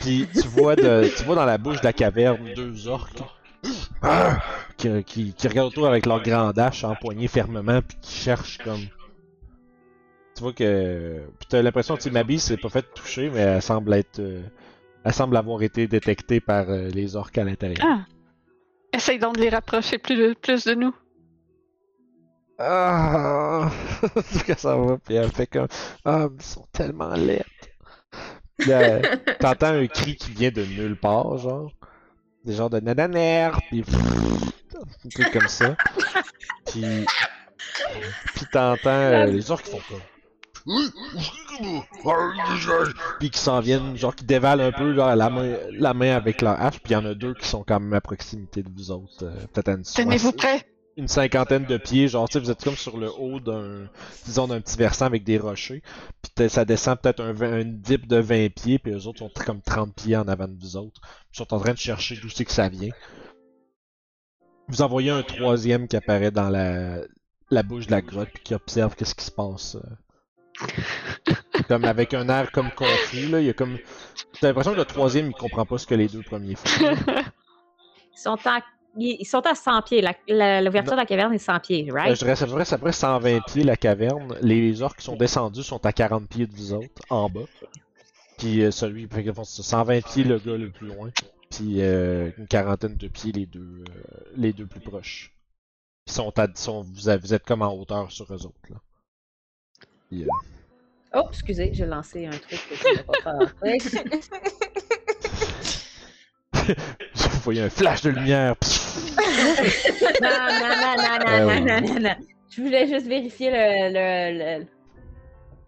puis tu vois de, tu vois dans la bouche de la caverne deux orques ah, qui, qui, qui regardent autour avec leur grande hache empoignée fermement puis qui cherchent comme. Tu vois que. Puis t'as l'impression que tu sais, ma bise s'est pas fait toucher, mais elle semble être. euh, Elle semble avoir été détectée par euh, les orques à l'intérieur. Ah! Essaye donc de les rapprocher plus, plus de nous. Ah! que ça va, puis elle fait comme. Ah, mais ils sont tellement là, T'entends un cri qui vient de nulle part, genre. Des genres de nananer, puis. Un truc comme ça. Puis. Puis t'entends euh, les orques qui font comme. Puis qui s'en viennent, genre qui dévalent un peu genre, la, main, la main avec leur hache, puis il y en a deux qui sont quand même à proximité de vous autres. euh, Peut-être à une Tenez-vous prêts? une cinquantaine de pieds, genre, tu sais, vous êtes comme sur le haut d'un, disons, d'un petit versant avec des rochers, puis ça descend peut-être un, dip de 20 pieds, puis eux autres sont comme 30 pieds en avant de vous autres. Ils sont en train de chercher d'où c'est que ça vient. Vous en voyez un troisième qui apparaît dans la, la bouche de la grotte, puis qui observe qu'est-ce qui se passe. euh. Comme avec un air comme confus, là, il y a comme... T'as l'impression que le troisième, il comprend pas ce que les deux premiers font. là. Ils sont, en- ils sont à 100 pieds. La- la- L'ouverture de la caverne est 100 pieds, Euh, right? je dirais, ça devrait être à peu près 120 pieds la caverne. Les orques qui sont descendus sont à 40 pieds de vous autres, en bas. Puis euh, celui, fait que, c'est 120 pieds le gars le plus loin. Puis euh, une quarantaine de pieds les deux, euh, les deux plus proches. Ils sont à, sont, vous, avez- vous êtes comme en hauteur sur eux autres là. Oh, excusez, j'ai lancé un truc que je ne pas rentrer. vous voyez un flash de lumière. non, non, non, non, non, Ah non, oui. non, non, non. Je voulais juste vérifier le, le, le-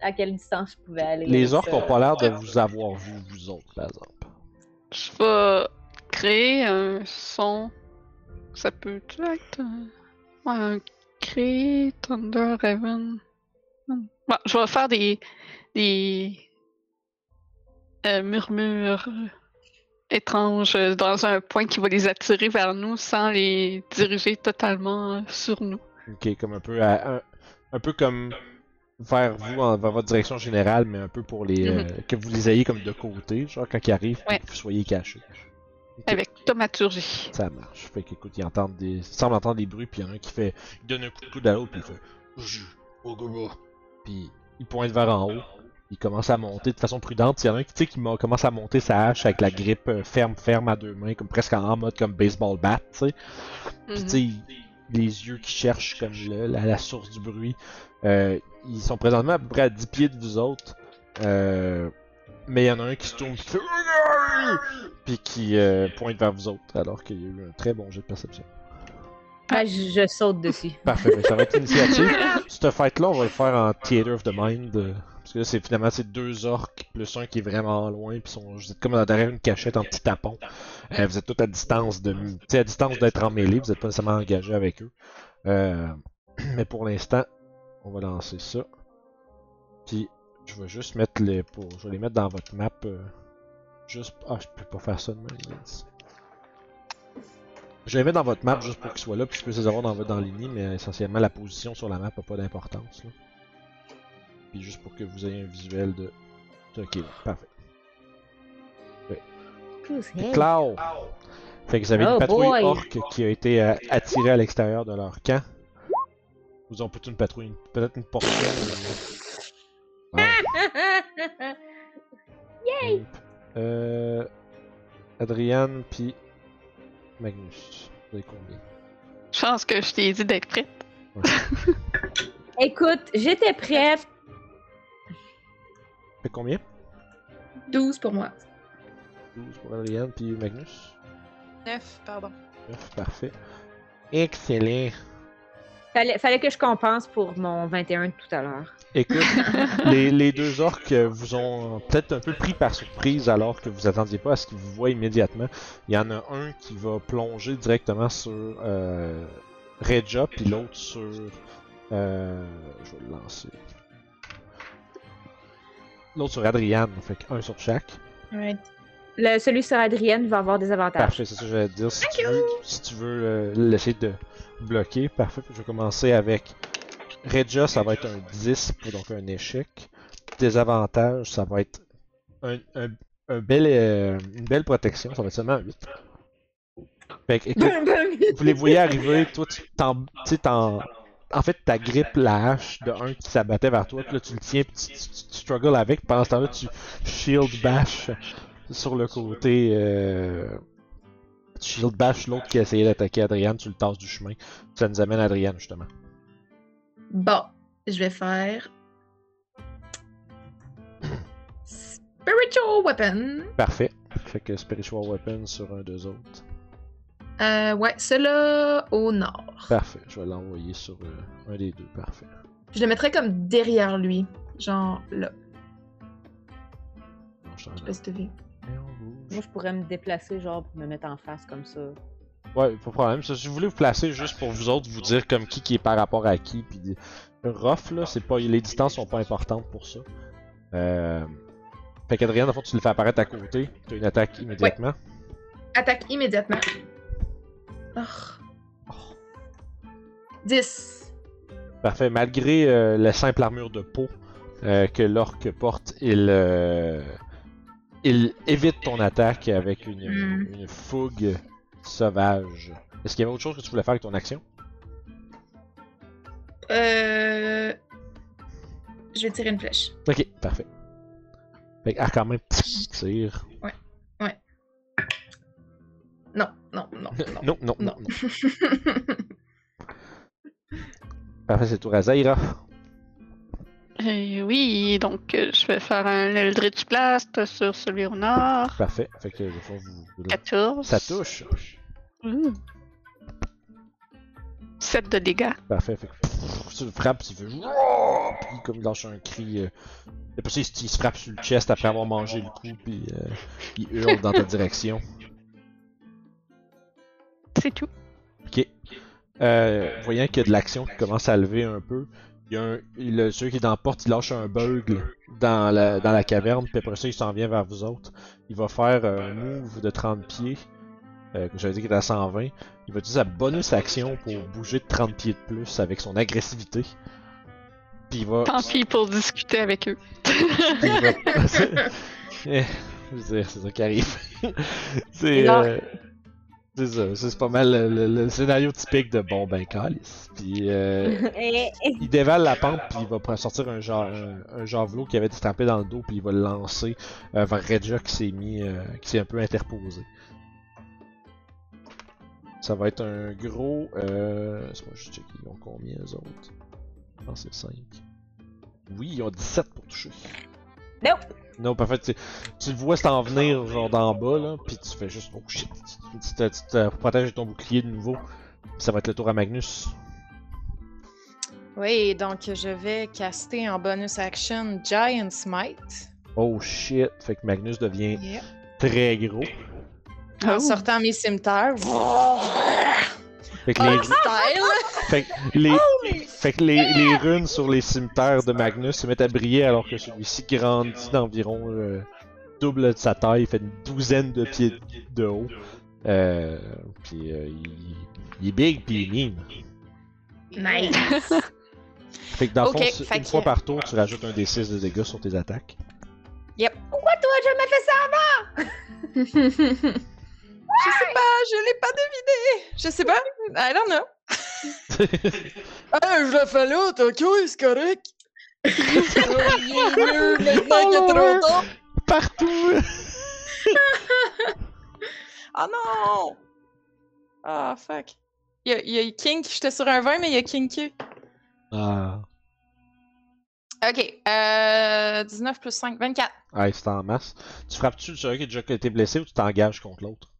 à quelle distance je pouvais aller. Les orques ça. ont pas l'air de vous avoir vu vous autres par exemple. Je vais créer un son. Ça peut être. euh, Ouais, un cri, Thunder, Raven? Bon, je vais faire des. des. euh, murmures étrange euh, dans un point qui va les attirer vers nous sans les diriger totalement sur nous. Ok, comme un peu à- un, un peu comme vers vous, en, vers votre direction générale, mais un peu pour les euh, que vous les ayez comme de côté, genre quand ils arrivent, Ouais. que vous soyez cachés. Avec thaumaturgie. Ça marche. Fait qu'écoute, ils entendent des. Ils semblent entendre des bruits, puis il y en a un qui fait. Il donne un coup de coude à l'autre, puis il fait. Au gars. Puis il pointe vers en haut. Il commence à monter de façon prudente. Il y en a un qui, qui commence à monter sa hache avec la grippe euh, ferme, ferme à deux mains, comme presque en, mode comme baseball bat, tu sais. Puis, tu sais, il- les yeux qui cherchent comme le- la, la source du bruit. Euh, ils sont présentement à peu près à 10 pieds de vous autres. Euh, mais il y en a un qui se tourne, qui fait puis qui euh, pointe vers vous autres, alors qu'il y a eu un très bon jet de perception. Ben, je, saute dessus. Parfait, fait que ça va être l'initiative. Cette fight-là, on va le faire en Theater of the Mind. euh, parce que là, c'est finalement c'est deux orques, plus un qui est vraiment loin, puis sont, vous êtes comme derrière une cachette en petit tapon. Euh, vous êtes tous à distance de, à distance d'être en mêlée, vous êtes pas nécessairement engagé avec eux. Euh, mais pour l'instant, on va lancer ça. Puis, je vais juste mettre les, je vais les mettre dans votre map. juste, ah, je peux pas faire ça de même. Je les mettre dans votre map juste pour qu'ils soient là, puis je peux les avoir dans votre dans ligne, mais essentiellement la position sur la map n'a pas d'importance. là. Puis juste pour que vous ayez un visuel de. Ok, parfait. Puis Cloud! Fait que vous avez Oh une patrouille boy. orque qui a été euh, attirée à l'extérieur de leur camp. Vous ont peut-être une patrouille, peut-être une portion. euh, wow. Euh. Adriane, puis Magnus. Vous avez combien? Je pense que je t'ai dit d'être prête. Écoute, j'étais prête. Fait combien? 12 pour moi. 12 pour Adriane, puis Magnus? Neuf, pardon. 9, parfait. Excellent. Fallait, fallait que je compense pour mon 21 de tout à l'heure. Écoute, les, les deux orques vous ont peut-être un peu pris par surprise alors que vous attendiez pas à ce qu'ils vous voient immédiatement. Il y en a un qui va plonger directement sur euh, Regia, puis l'autre sur. Euh, je vais le lancer. L'autre sur Adriane, fait un sur chaque. Ouais. Le, celui sur Adrienne va avoir des avantages. Parfait, c'est ça que j'allais te dire. Si tu veux, si tu veux euh, l'essayer de bloquer, parfait. Je vais commencer avec Regia, ça va être un 10, pour donc un échec. Désavantage, ça va être un, un, un bel, euh, une belle protection, ça va être seulement un 8. Fait que, écoute, vous les voyez arriver, toi tu t'en. En fait, ta grippe la hache de un qui s'abattait vers toi, puis là tu le tiens, puis tu, tu, tu struggles avec, pendant ce temps-là tu shield bash sur le côté. Euh... Shield bash l'autre qui essayait d'attaquer Adriane, tu le tasses du chemin. Ça nous amène à Adriane justement. Bon, je vais faire. Spiritual Weapon. Parfait. Fait que Spiritual Weapon sur un des autres. Euh, ouais, celui-là au nord. Parfait. Je vais l'envoyer sur euh, un des deux. Parfait. Je le mettrais comme derrière lui. Genre là. On change Je sais pas si t'as Moi, je pourrais me déplacer, genre, pour me mettre en face comme ça. Ouais, pas de problème. Si vous voulez vous placer juste pour vous autres, vous dire comme qui qui est par rapport à qui, puis rough là, c'est pas, les distances sont pas importantes pour ça. Euh... Fait qu'Adrien, le fond, tu le fais apparaître à côté, tu as une attaque immédiatement. Attaque immédiatement. Oh. 10. Parfait. Malgré euh, la simple armure de peau euh, que l'orque porte, il, euh, il évite ton attaque avec une, Mm. une fougue sauvage. Est-ce qu'il y avait autre chose que tu voulais faire avec ton action? Euh. Je vais tirer une flèche. Ok, parfait. Fait qu'elle quand même tire. Non, non, non, non. Non, non, non, Non. non. Parfait, c'est le tour à Zaira. Euh, oui, donc euh, je vais faire un Eldritch Blast sur celui au nord. Parfait. Fait que, des fois, vous... vous- 14. Ça touche. Ouh. 7 de dégâts. Parfait. Fait que tu le frappes, tu fais. Puis comme il lâche un cri. Euh... Et puis il, se- il se frappe sur le chest après avoir mangé le coup, puis euh, il hurle dans ta direction. C'est tout. Ok. Euh, voyant qu'il y a de l'action qui commence à lever un peu, il y a un, il- celui qui est dans la porte, il lâche un bug dans la, dans la caverne, puis après ça, il s'en vient vers vous autres. Il va faire un move de 30 pieds, euh, que j'avais dit qu'il était à 120. Il va utiliser sa bonus action pour bouger de 30 pieds de plus avec son agressivité. Puis il va. Tant pis pour discuter avec eux. va- Eh, je veux dire, c'est ça qui arrive. c'est. Euh, C'est ça, c'est pas mal le, le- le scénario typique de bon ben calice. Puis euh, Et- et- il dévale la pente puis il va sortir un, ja- un, un javelot qui avait été stampé dans le dos puis il va le lancer euh, vers Redja qui s'est mis euh, qui s'est un peu interposé. Ça va être un gros euh juste checker ils ont combien les autres? Je pense que c'est 5. Oui, ils ont 17 pour toucher. Nope. Non, parfait. Tu, tu le vois s'en venir genre d'en bas là, puis tu fais juste oh shit, tu, tu te, tu te protèges ton bouclier de nouveau. Ça va être le tour à Magnus. Oui, donc je vais caster en bonus action Giant Smite. Oh shit, fait que Magnus devient Yep. très gros. En Oh. sortant mes cimetières. Fait que les, Style! fait que les, fait que les, les runes sur les cimetières de Magnus se mettent à briller alors que celui-ci grandit d'environ euh, double de sa taille, il fait une douzaine de pieds de haut. Euh, puis euh, il, il est big puis il est mean. Nice. Fait que dans le fond, une que- fois par tour, tu rajoutes un D6 de dégâts sur tes attaques. Pourquoi toi jamais fait ça? Je sais pas, je l'ai pas deviné. Je sais pas. I don't know. Ah, je l'ai fait l'autre, ok, c'est correct. il est mieux maintenant qu'il y a trop longtemps. Partout! Ah non! Ah, fuck. Il y a, il y a King, j'étais sur un 20, mais il y a King Q. Ah, Ok, euh, 19 plus 5, 24. ouais, c'est en masse. Tu frappes-tu celui qui a déjà été blessé ou tu t'engages contre l'autre?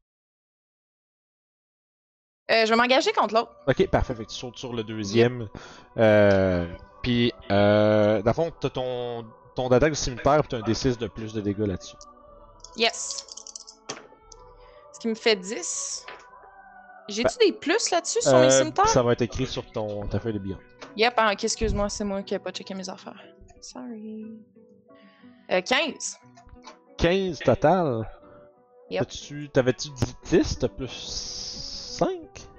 Euh, je vais m'engager contre l'autre. Ok, parfait. Fait que tu sautes sur le deuxième. Euh, puis, euh, dans le fond, t'as ton, ton attaque cimetière pis t'as un D6 de plus de dégâts là-dessus. Yes. Ce qui me fait 10. J'ai-tu Ben, des plus là-dessus sur mes Euh, cimetières? ça va être écrit sur ton, ta feuille de bilan. Yep, ah, ok, excuse-moi, c'est moi qui ai pas checké mes affaires. Sorry. Euh, 15. 15 total? Yep. T'avais-tu dit 10? T'as plus? 5?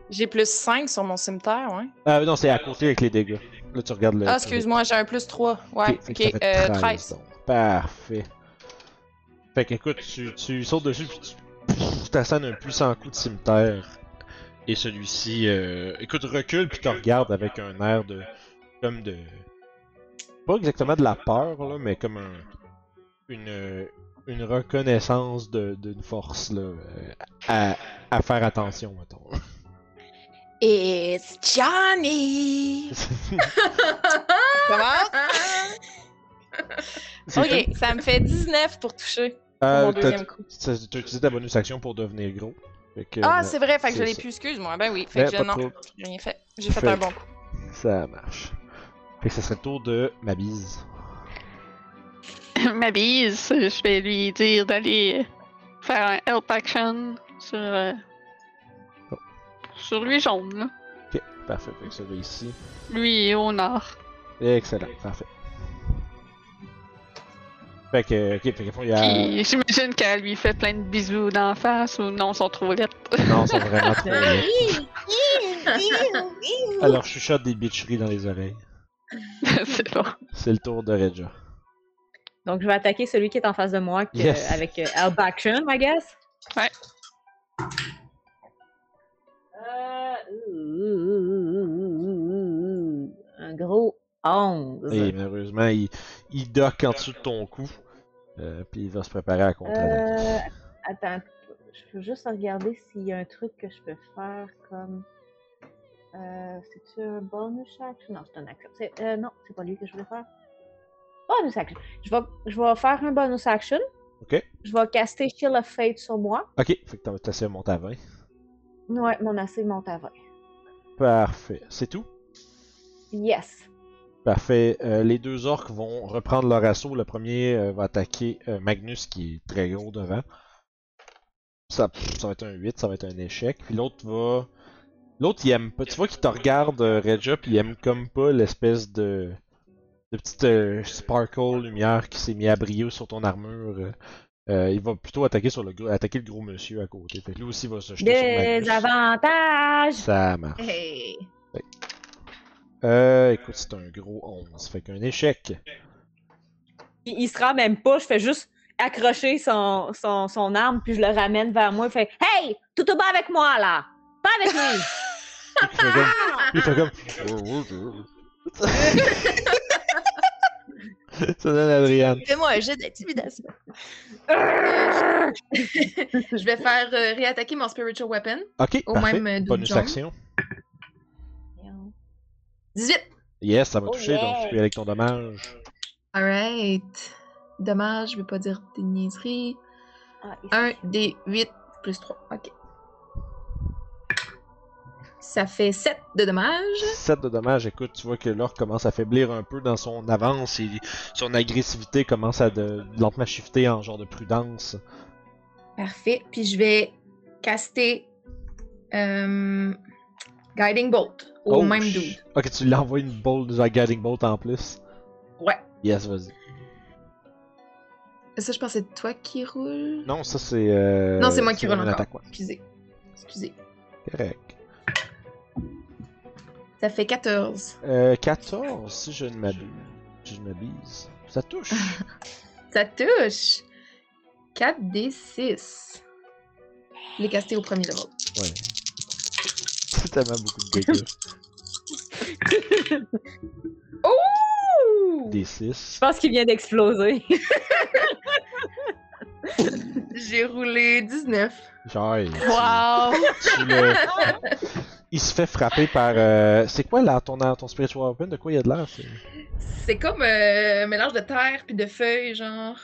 J'ai plus 5 sur mon cimetière, ouais. Ah non, c'est à côté avec les dégâts. Là, tu regardes le. Ah, excuse-moi, j'ai un plus 3. Ouais, Ok, fait ok, que ça fait euh, 13, 13. donc. Parfait. Fait qu'écoute, tu, tu sautes dessus puis tu pff, t'assènes un puissant coup de cimetière. Et celui-ci, euh, écoute, recule puis te regarde avec un air de. comme de. Pas exactement de la peur, là, mais comme un. une. euh, une reconnaissance de- d'une force, là. euh, à, à faire attention, mettons. It's Johnny! Comment? Ok, ça me fait 19 pour toucher. Pour Euh, mon t'as- deuxième coup. t'as utilisé ta bonus action pour devenir gros. Que, Ah, euh, c'est vrai, fait que je l'ai plus, excuse-moi. Ben oui, fait Ben, que je, non, j'ai rien fait. J'ai fait Fait- un bon coup. Ça marche. Fait que ça serait le tour de ma bise. Ma bise, je vais lui dire d'aller faire un help action sur, euh. Sur lui jaune, là. Ok, parfait. Fait que ça va ici. Lui est au nord. Excellent, parfait. Fait que, ok, fait fond, il y a. Puis j'imagine qu'elle lui fait plein de bisous d'en face ou non, ils sont trop lettres. Non, ils sont vraiment trop. Alors, je chuchote des bitcheries dans les oreilles. c'est bon. C'est le tour de Regia. Donc, je vais attaquer celui qui est en face de moi que- Yes. avec euh, Help Action, I guess. Ouais. Un gros 11. Et malheureusement, il, il dock en dessous de ton cou. Euh, puis il va se préparer à contre-attaquer. Euh, attends, je peux juste regarder s'il y a un truc que je peux faire comme. Euh, C'est-tu un bonus action? Non, c'est un action. Euh, non, c'est pas lui que je voulais faire. Bonus action. Je vais, je vais faire un bonus action. Ok. Je vais caster Shield of Fate sur moi. Ok, fait que t'as t'as essayé de monter à 20. Ouais, mon AC monte à 20. Parfait. C'est tout? Yes. Parfait. Euh, les deux orques vont reprendre leur assaut. Le premier euh, va attaquer euh, Magnus qui est très gros devant. Ça, ça va être un 8, ça va être un échec. Puis l'autre va L'autre, il aime pas. Tu vois qu'il te regarde, Regia, puis il aime comme pas l'espèce de. de petite euh, sparkle lumière qui s'est mis à briller sur ton armure. Euh. Il va plutôt attaquer sur le gros- attaquer le gros monsieur à côté. Fait que lui aussi va se jeter sur Des Magnus. avantages! Ça marche. Hey! Euh, écoute, c'est un gros 11. Fait qu'un échec. Il, il se rend même pas, je fais juste accrocher son, son, son arme, puis je le ramène vers moi. Il fait Hey, tout au bas avec moi là! Pas avec lui! Il fait comme. Il fait comme. Ça donne à Adriane. Fais-moi un jet d'intimidation. Je vais faire euh, réattaquer mon spiritual weapon. Ok, Au parfait. même, euh, Bonus jump. action. 18! Yes, ça va Oh toucher, yeah. donc tu peux aller avec ton dommage. Alright. Dommage, je vais pas dire des niaiseries. Ah, 1 des 8 plus 3. Ok. Ça fait 7 de dommages. 7 de dommages, écoute, tu vois que l'orc commence à faiblir un peu dans son avance et son agressivité commence à de, lentement shifter en genre de prudence. Parfait. Puis je vais caster euh, Guiding Bolt au Oh, même dude. Ok, tu lui envoies une bolt de guiding bolt en plus? Ouais. Yes, vas-y. Ça, je pense que c'est toi qui roule. Non, ça c'est. Euh, Non, c'est moi qui roule encore. attaque, ouais. Excusez. Excusez. Correct. Ça fait 14. Euh, 14, si je ne m'abuse. Si je ne m'abuse. Ça touche. Ça touche. 4 des 6. Je l'ai casté au premier level. Ouais. C'est tellement beaucoup de dégâts. Ouh! Des Je 6. pense qu'il vient d'exploser. J'ai roulé 19. Genre, Wow! tu le- il se fait frapper par. euh, C'est quoi là, ton, ton spiritual weapon? De quoi il y a de l'air? C'est- C'est comme euh, un mélange de terre puis de feuilles, genre.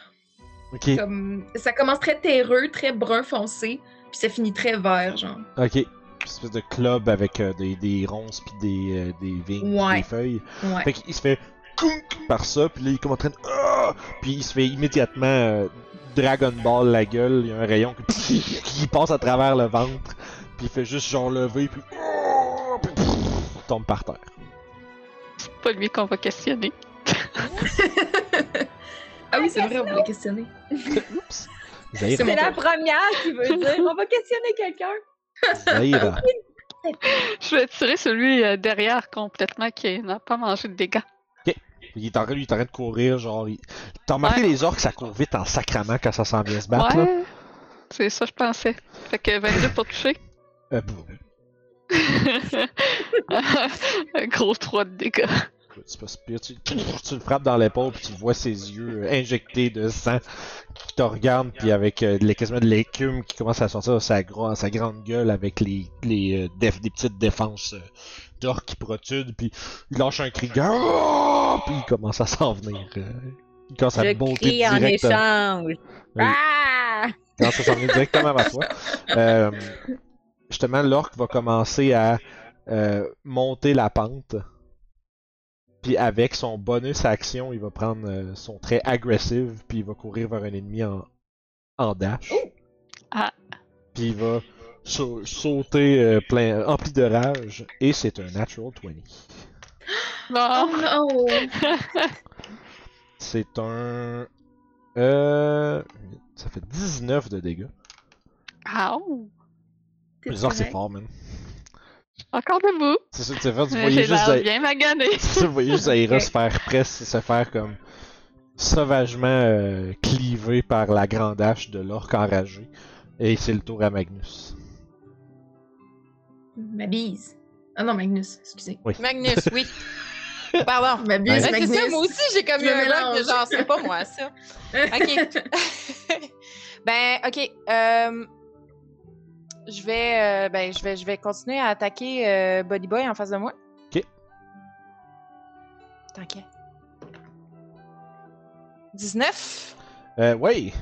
Ok, Comme... Ça commence très terreux, très brun foncé, puis ça finit très vert, genre. ok. Une espèce de club avec euh, des, des ronces puis des, euh, des vignes, Ouais. des feuilles. Ouais. Fait qu'il se fait par ça, puis là il comme en train de. Ah! Puis il se fait immédiatement euh, Dragon Ball la gueule. Il y a un rayon qui, qui passe à travers le ventre, puis il fait juste genre lever, puis. Tombe par terre. C'est pas lui qu'on va questionner. ah oui, c'est vrai, on voulait questionner. Oups! C'est la première qui veut dire On va questionner quelqu'un. Je vais tirer celui euh, derrière complètement qui n'a pas mangé de dégâts. Il est en train, lui, il est en train de courir, genre. il- T'as remarqué Ouais. les orques, ça court vite en sacrament quand ça s'en vient se battre? Ouais, c'est ça je pensais. Fait que 22 pour toucher. Euh, gros 3 de dégâts. Écoute, C'est pas si pire. Tu, tu le frappes dans l'épaule, puis tu vois ses yeux injectés de sang qui te regardent, puis avec euh, quasiment de l'écume qui commence à sortir de sa, gro- sa grande gueule avec les, les euh, des petites défenses euh, d'orques qui protudent, puis il lâche un cri, Ah! puis il commence à s'en venir. euh, il commence à Je crie en échange. Oui. Ah! Il commence à s'en venir directement vers toi. Justement, l'orque va commencer à euh, monter la pente. Puis avec son bonus action, il va prendre euh, son trait agressive, puis il va courir vers un ennemi en, en dash. Ah. Puis il va sau- sauter euh, plein, empli de rage, et c'est un natural 20. Bon, Oh non! C'est un... Euh... Ça fait 19 de dégâts. Ow. Les orques, c'est fort, man. Encore debout. C'est ça, tu sais, voyez J'ai juste... l'air Zai- bien magané. Vous voyez juste Zaira Ok. se faire presque se faire comme sauvagement euh, clivé par la grande hache de l'orque enragé. Et c'est le tour à Magnus. Ma bise. Ah non, Magnus, excusez. Magnus, oui. Pardon. Ma bise, Ouais. C'est ça, moi aussi, j'ai comme eu un bug de mélange. genre, c'est pas moi, ça. Ok. ben, ok. euh, je vais, euh, ben, je vais, je vais continuer à attaquer euh, Body Boy en face de moi. Ok. T'inquiète. 19. Euh, ouais!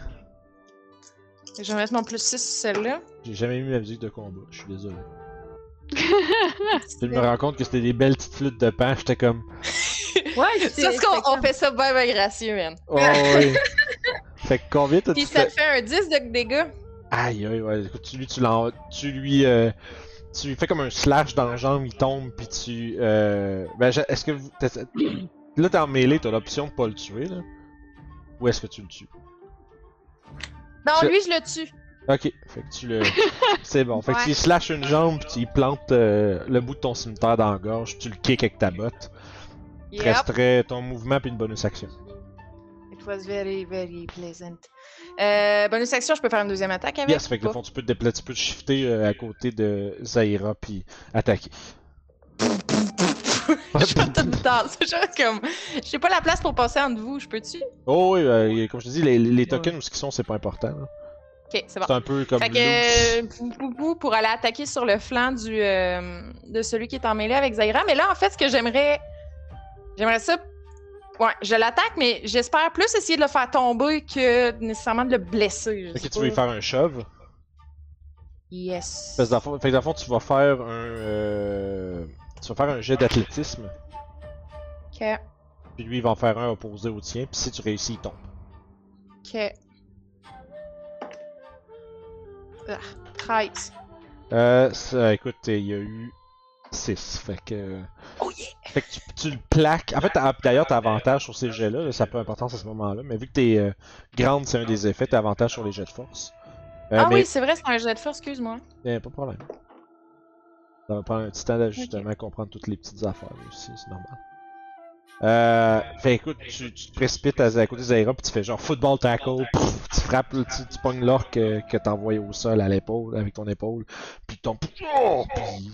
Je vais mettre mon plus 6 sur celle-là. J'ai jamais mis ma musique de combat, je suis désolé. Je me rends compte que c'était des belles petites flûtes de pan, j'étais comme. Ouais, Ça, c'est qu'on on fait ça bien, bien gracieux, man. Oh oui! fait que combien t'as Puis ça fait un 10 de dégâts. Aïe aïe, ouais, écoute, tu lui, tu, l'en- tu lui, euh, tu fais comme un slash dans la jambe, il tombe, puis tu. Euh... Ben, est-ce que vous. Là, t'es en mêlée, t'as l'option de pas le tuer, là? Ou est-ce que tu le tues? Non, Je- lui, je le tue. Ok, fait que tu le. C'est bon. Fait que tu slash une jambe, puis tu y plantes euh, le bout de ton cimetière dans la gorge, tu le kicks avec ta botte. Il te Yep. resterait ton mouvement puis une bonus action. It was very, very pleasant. Euh, bonus action, je peux faire une deuxième attaque avec? Yes, fait que ou le fond, tu peux te déplacer, tu peux te shifter euh, à côté de Zaira puis attaquer. pas? Je suis pas toute dans. C'est genre comme. J'ai pas la place pour passer entre vous, je peux-tu? Oh oui, euh, comme je te dis, les, les tokens où ce qu'ils sont, c'est pas important. là. Ok, c'est bon. C'est un peu comme Fait que, euh, pou, pou, pou, pour aller attaquer sur le flanc du, euh, de celui qui est en mêlée avec Zaira. Mais là, en fait, ce que j'aimerais. J'aimerais ça. Ouais, je l'attaque, mais j'espère plus essayer de le faire tomber que nécessairement de le blesser. je Fait que sais tu veux pas. faire un shove? Yes. Fait que dans le fond, fait que dans fond, tu vas faire un. euh, Tu vas faire un jet d'athlétisme. Ok, Puis lui, il va en faire un opposé au tien. Puis si tu réussis, il tombe. ok. Ah, 13. Euh, ça, écoute, il y a eu 6. Fait que. Oh yeah! Fait que tu, tu le plaques. En fait, d'ailleurs, t'as avantage sur ces jets-là. là, ça peut importance à ce moment-là. Mais vu que t'es euh, grande, c'est un des effets, t'as avantage sur les jets de force. Euh, ah mais oui, c'est vrai, c'est un jet de force, excuse-moi. y a pas de problème. Ça va prendre un petit temps d'ajustement à comprendre toutes les petites affaires aussi, c'est normal. Euh, fait écoute, tu, tu te précipites à, à côté de Zaira puis tu fais genre football tackle, pff, tu frappes, tu, tu pognes l'orque que, que t'as envoyé au sol à l'épaule, avec ton épaule, puis ton oh, puis, euh,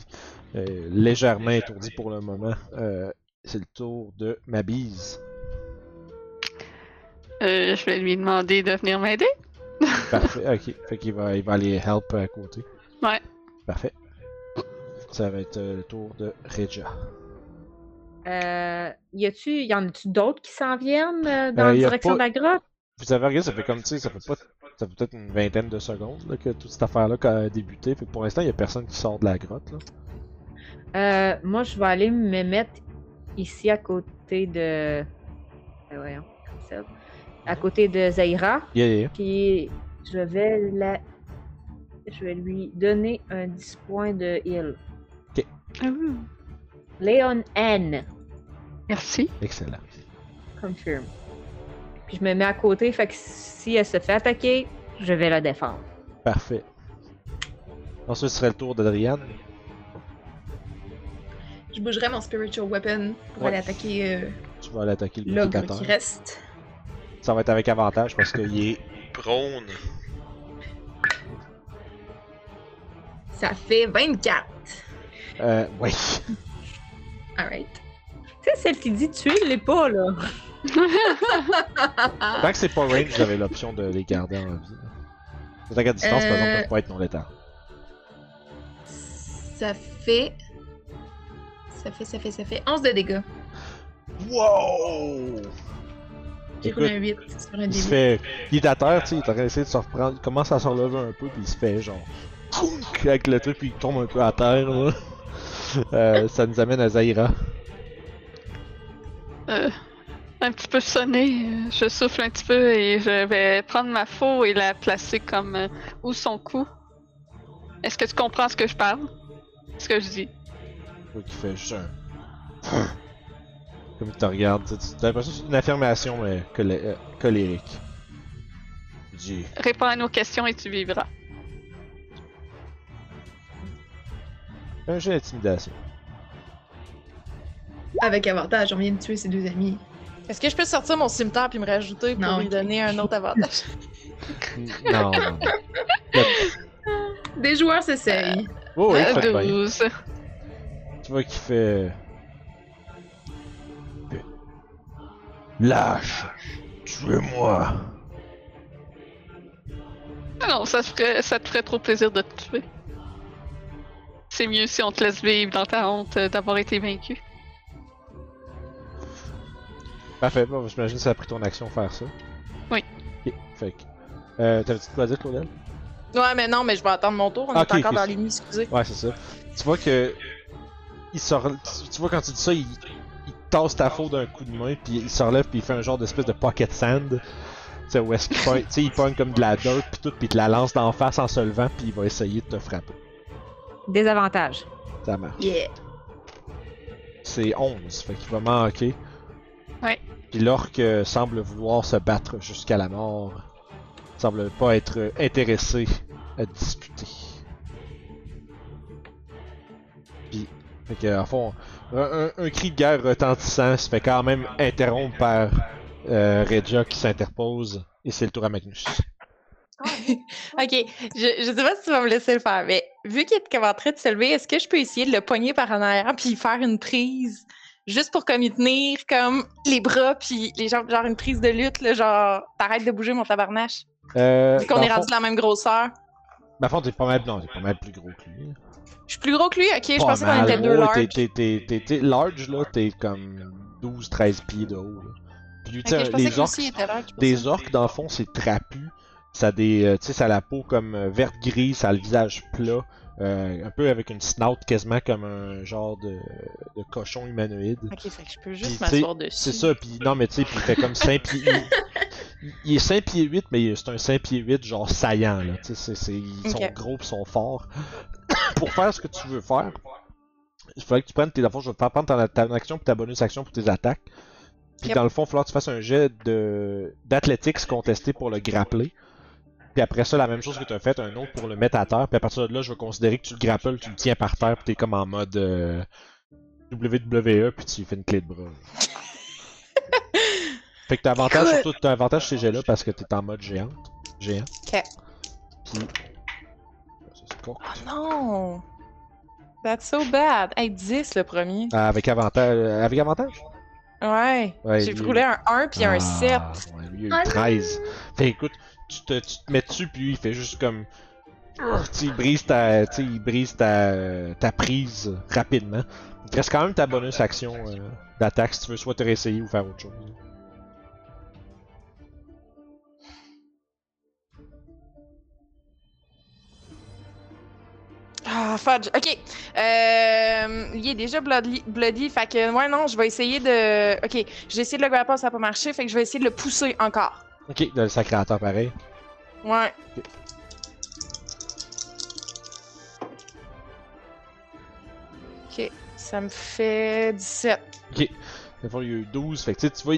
légèrement étourdi pour le moment. Euh, c'est le tour de ma bise. Euh, je vais lui demander de venir m'aider. Parfait, ok. Fait qu'il va, il va aller help à côté. Ouais. Parfait. Ça va être euh, le tour de Regia. Euh, y a-tu, y en a-tu d'autres qui s'en viennent euh, dans Euh, la direction pas- de la grotte? Vous avez regardé, ça fait comme, tu sais, ça fait pas. Ça fait peut-être une vingtaine de secondes là, que toute cette affaire-là a débuté. Fait que pour l'instant, il y a personne qui sort de la grotte. Là. Euh, moi, je vais aller me mettre ici à côté de. Euh, voyons, comme ça. À côté de Zaira. Yeah. Puis je vais la. Je vais lui donner un 10 points de heal. Ouh, Léon N. Merci. Excellent. Confirm. Puis je me mets à côté, fait que si elle se fait attaquer, je vais la défendre. Parfait. Ensuite, ce serait le tour d'Adriane. Je bougerai mon spiritual weapon pour Ouais. aller attaquer euh, Tu vas aller attaquer le l'ogre qui reste. Ça va être avec avantage parce qu'il est prone. Ça fait 24. Euh, ouais. Alright. Tu sais, celle qui dit tuer, l'est pas, là. Tant que c'est pas range, avez l'option de les garder en vie. Les attaques à distance, par exemple, Euh. peuvent pas être non létales. Ça fait. Ça fait, ça fait, ça fait 11 de dégâts. Wow! J'ai roulé un 8 sur un Il se fait. Il est à terre, tu sais, il est en train d'essayer de se reprendre. Il commence à se relever un peu, puis il se fait genre. Avec le truc, puis il tombe un peu à terre, là. Euh, ça nous amène à Zaira. Euh, un petit peu sonné, je souffle un petit peu et je vais prendre ma faux et la placer comme euh, où son cou. Est-ce que tu comprends ce que je parle? Ce que je dis? Toi qui fait juste un. Comme il te regarde, t'as l'impression que c'est une affirmation, mais colé- euh, colérique. Dit Réponds à nos questions et tu vivras. Un jeu d'intimidation. Avec avantage, on vient de tuer ses deux amis. Est-ce que je peux sortir mon cimetière puis me rajouter pour Non, lui ok. donner un autre avantage? non. Des joueurs s'essayent. Oh, oui, Euh, bien. 12. Tu vois qu'il fait. Lâche Tuez-moi Ah non, ça, se ferait, ça te ferait trop plaisir de te tuer. C'est mieux si on te laisse vivre dans ta honte euh, d'avoir été vaincu. Parfait, bon, j'imagine que ça a pris ton action faire ça. Oui. Ok, fait que. Euh, T'avais-tu de quoi dire, Claudel? Ouais, mais non, mais je vais attendre mon tour. On Ah, est encore dans l'ennemi, excusez. Ouais, c'est ça. Tu vois que. Il sort. Tu, tu vois quand tu dis ça, il, il tasse ta faute d'un coup de main, puis il se relève, puis il fait un genre d'espèce de pocket sand. Tu sais, où est-ce qu'il pogne. Tu sais, il pogne comme de la dirt, puis tout, puis il te la lance d'en face en se levant, puis il va essayer de te frapper. Désavantage. Ça marche. Yeah. C'est 11, fait qu'il va manquer. Ouais. Puis l'orque euh, semble vouloir se battre jusqu'à la mort. Semble pas être intéressé à discuter. Fait que, fond, un, un- un cri de guerre retentissant se fait quand même interrompre par euh, Regia qui s'interpose. Et c'est le tour à Magnus. Ok, je, je sais pas si tu vas me laisser le faire, mais vu qu'il est en train de se lever, est-ce que je peux essayer de le poigner par en arrière puis faire une prise juste pour comme y tenir comme les bras puis les jambes, genre une prise de lutte, là, genre t'arrêtes de bouger mon tabarnache? Euh, Vu qu'on est le fond- rendu de la même grosseur. dans le fond, t'es pas mal, non, t'es pas mal plus gros que lui. Je suis plus gros que lui, ok, je pensais qu'on était deux Ouais, larges. t'es- t'es- t'es- t'es- t'es large, là, t'es comme 12-13 pieds de haut. Là. Puis lui, tu sais, Ok, je pensais les que orques, était large. des orques, dans le fond, c'est trapu. Ça a des, euh, tu sais, ça a la peau comme euh, verte gris, ça a le visage plat, euh, un peu avec une snout quasiment comme un genre de, de cochon humanoïde. Ok, fait que je peux juste m'asseoir dessus. C'est ça, puis non, mais tu sais, puis il fait comme 5 pieds. Il, est 5 pieds 8, mais c'est un 5 pieds 8 genre saillant, là. Ils sont gros pis sont forts. pour faire ce que tu veux faire, il faudrait que tu prennes tes. Dans le fond, je vais te faire prendre ta, ta action puis ta bonus action pour tes attaques. Puis Yep. dans le fond, il va falloir que tu fasses un jet d'athlétics contesté pour le grappler. Puis après ça, la même chose que tu as fait, un autre pour le mettre à terre. Puis à partir de là, je vais considérer que tu le grapples, tu le tiens par terre, puis t'es comme en mode euh, WWE, puis tu fais une clé de bras. Fait que t'as avantage, surtout, t'as avantage sur ces jets-là parce que t'es en mode géante. Géant. Ok. Puis. Ça, c'est court. Oh non! That's so bad. Hey, 10 le premier. Ah, avec avantage. euh, Avec avantage? Ouais. Ouais, J'ai roulé un 1 puis un 7. Ah, Ouais, lui, il a eu Oh non! 13. Fait écoute, tu te, tu te mets dessus, puis lui, il fait juste comme. Tu sais, il brise ta, il brise ta, ta prise rapidement. Il te reste quand même ta bonus action euh, d'attaque si tu veux soit te réessayer ou faire autre chose. Ah, fudge. Ok. Euh, il est déjà bloody, bloody. Fait que, ouais, non, je vais essayer de. Ok. J'ai essayé de le grapper, ça n'a pas marché. Fait que je vais essayer de le pousser encore. Ok, le sacré à terre pareil. Ouais. Ok. Ça me fait 17. Dans le fond, il y a eu 12. Fait que tu vois,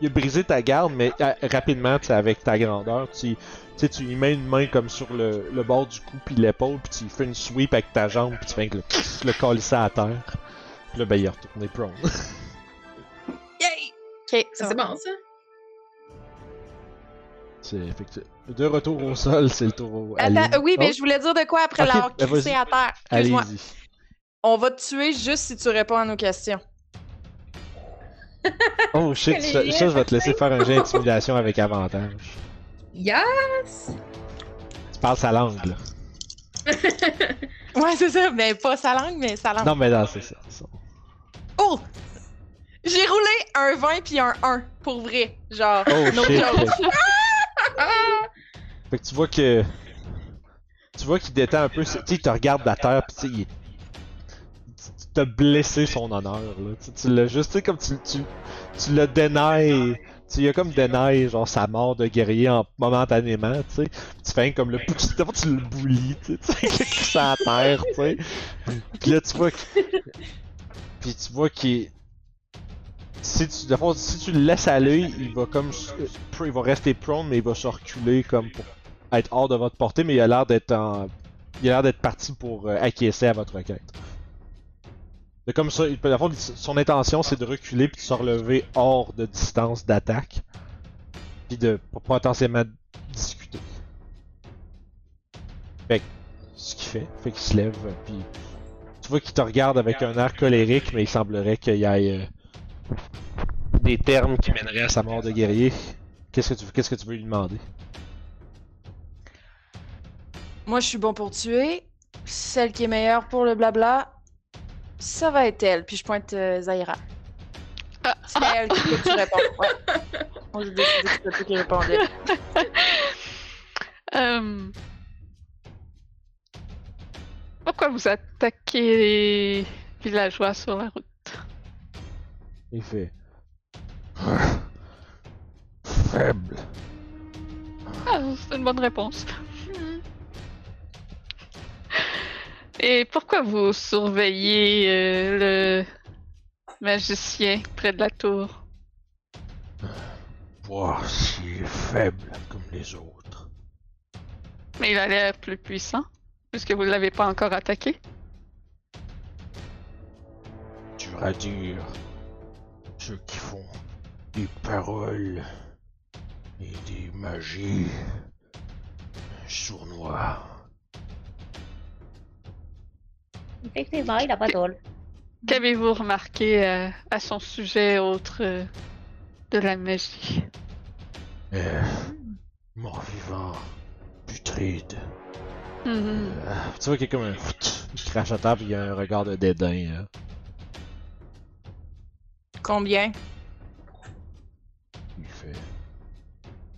il, a brisé ta garde, mais euh, rapidement, avec ta grandeur, tu, tu sais, tu lui mets une main comme sur le, le bord du cou puis l'épaule, puis tu fais une sweep avec ta jambe, puis tu fais que le, le colisser à terre. Puis là, ben, il est retourné prone. Yay! Ok. Ça, c'est bon, ça? C'est tu- de retour au sol, c'est le tour Attends, oui, mais Oh, je voulais dire de quoi après Ok, l'avoir ben crissé à terre. Excuse-moi. Allez-y. On va te tuer juste si tu réponds à nos questions. Oh shit, ça, ça, je vais te laisser faire un jet d'intimidation avec avantage. Yes! Tu parles sa langue, là. Ouais, c'est ça. Mais pas sa langue, mais sa langue. Non, mais non, c'est ça. ça. Oh! J'ai roulé un 20 puis un 1, pour vrai. Genre, Oh no shit. joke. Fait que tu vois que. Tu vois qu'il détend un peu. Tu sais, il te regarde de la terre, pis tu sais, il est. T'as blessé son honneur, là. Tu, l'as juste, comme tu, tu, tu le dénailles. Tu y as comme dénaille, genre, sa mort de guerrier en, momentanément, tu sais. Tu fais comme le. Tu, tu le boulis, tu sais. Qu'il à terre, tu sais. Pis là, tu vois. Pis tu vois qu'il. Si tu, de fond, si tu le laisses aller, il va comme. euh, Il va rester prone, mais il va se reculer comme pour être hors de votre portée, mais il a l'air d'être en. Il a l'air d'être parti pour euh, acquiescer à votre requête. Comme ça, son intention c'est de reculer puis de se relever hors de distance d'attaque. Puis de pour potentiellement discuter. Fait que, ce qu'il fait, fait qu'il se lève, puis tu vois qu'il te regarde avec un air colérique, mais il semblerait qu'il y ait euh, des termes qui mèneraient à sa mort de guerrier. Qu'est-ce que tu, qu'est-ce que tu veux lui demander? Moi, je suis bon pour tuer. Celle qui est meilleure pour le blabla, ça va être elle. Puis je pointe euh, Zaira. Ah, C'est elle qui peut tu répondre. Ouais. Moi, j'ai décidé que c'était toi qui répondais. Euh, Pourquoi vous attaquez les villageois sur la route? Il fait. Faible. Ah, c'est une bonne réponse. Et pourquoi vous surveillez euh, le magicien près de la tour? Voir s'il est faible comme les autres. Mais il a l'air plus puissant, puisque vous ne l'avez pas encore attaqué. Dur à dire. Ceux qui font des paroles et des magies sournois. Effectivement, il a pas d'ol. Qu'avez-vous remarqué euh, à son sujet autre euh, de la magie? Euh, mort-vivant, putride. Mhm. Euh, tu vois qu'il y a comme un... Il crache à puis il y a un regard de dédain. Combien? Il fait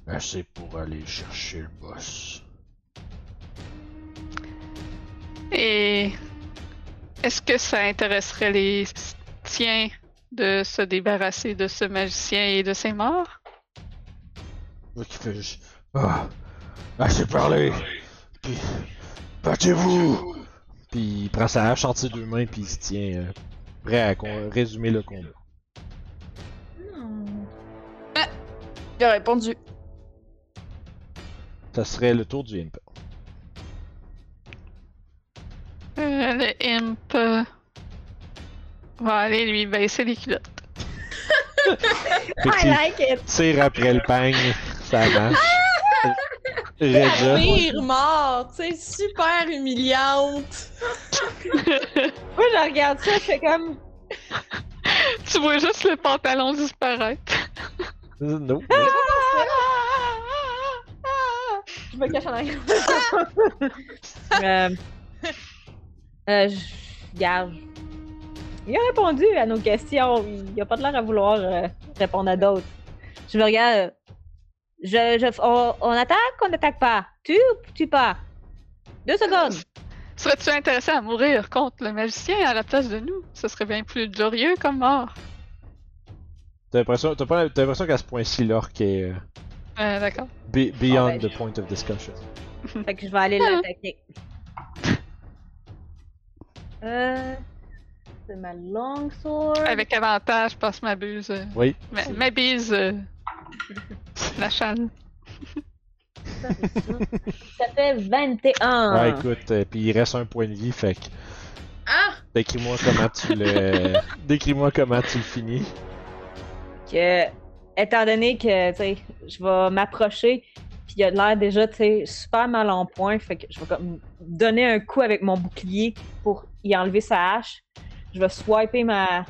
assez pour aller chercher le boss. Et est-ce que ça intéresserait les tiens de se débarrasser de ce magicien et de ses morts? Ah, assez parlé. Puis battez-vous. Puis il prend sa hache entre ses deux mains puis il se tient euh, prêt à con- résumer le combat. Il a répondu. Ça serait le tour du imp. Le imp va aller lui baisser les culottes. I like it! tire après le pagne, ça marche. Pire mort, tu sais, super humiliante. Moi, je regarde ça, je fais comme. tu vois juste le pantalon disparaître. No. Je me cache en arrière. euh, euh, je- regarde. Il a répondu à nos questions. Il a pas de l'air à vouloir euh, répondre à d'autres. Je me regarde. euh, Je, je, on, on attaque ou on n'attaque pas? Tu ou tu pas? Deux secondes. Serais-tu intéressé à mourir contre le magicien à la place de nous? Ce serait bien plus glorieux comme mort. T'as l'impression, t'as pas- t'as l'impression qu'à ce point-ci, l'orque est euh, Euh, D'accord. be- beyond Ah, ben, the point of discussion. Fait que je vais aller l'attaquer. Euh. C'est ma long sword. Avec avantage, passe ma buse. euh, Oui. ma, ma bise. euh, la chane. Ça, c'est ça. Ça fait 21. Ouais, écoute, euh, puis il reste un point de vie, fait que Ah! décris-moi comment tu le. décris-moi comment tu le finis. que, étant donné que, tu sais, je vais m'approcher, puis il a l'air déjà, tu sais, super mal en point, fait que je vais comme donner un coup avec mon bouclier pour y enlever sa hache. Je vais swiper ma,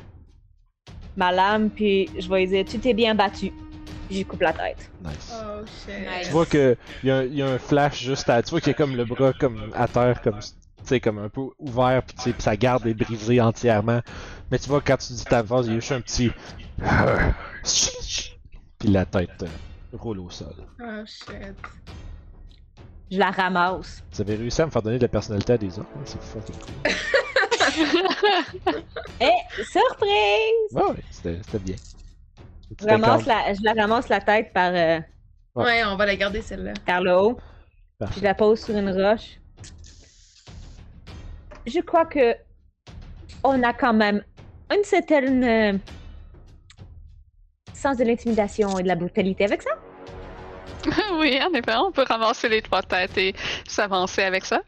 ma lame, puis je vais lui dire, tu t'es bien battu. Puis j'y coupe la tête. Nice. Oh shit. Nice. Tu vois que y a, un- y a un flash juste à. Tu vois qu'il y a comme le bras comme à terre, comme. Tu sais, comme un peu ouvert, puis puis sa garde est brisée entièrement. Mais tu vois, quand tu dis ta phrase, il y a juste un petit. Puis la tête euh, roule au sol. Oh shit. Je la ramasse. Vous avez réussi à me faire donner de la personnalité à des orques, hein, c'est fucking cool. Eh, surprise! Ouais, ouais, c'était bien. Je, ramasse la, je la ramasse la tête par, euh, Ouais. Ouais, on va la garder celle-là. par le haut. Parfait. Je la pose sur une roche. Je crois que on a quand même une certaine euh, sens de l'intimidation et de la brutalité avec ça. oui, en effet, on peut ramasser les trois têtes et s'avancer avec ça.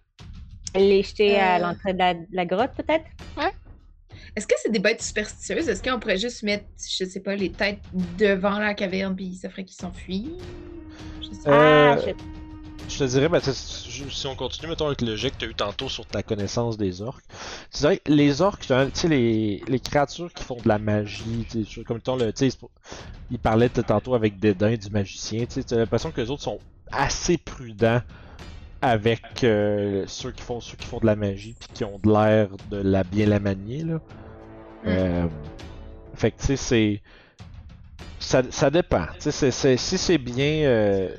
Les jeter à Euh. l'entrée de la, de la grotte, peut-être? Est-ce que c'est des bêtes superstitieuses? Est-ce qu'on pourrait juste mettre, je sais pas, les têtes devant la caverne puis ça ferait qu'ils s'enfuient? Je sais pas. Euh, Ah, shit. Je te dirais, ben, tu sais, si on continue, mettons, avec le jet que tu as eu tantôt sur ta connaissance des orques, tu dirais que les orques, tu sais, les, les créatures qui font de la magie, tu sais, comme mettons, le, tu sais, c'est pour- il parlait de- tantôt avec dédain du magicien, tu sais, tu as l'impression que les autres sont assez prudents avec euh, ceux qui font ceux qui font de la magie puis qui ont de l'air de la bien la manier là. Euh, fait que tu sais c'est ça, ça dépend. Tu sais si c'est bien euh,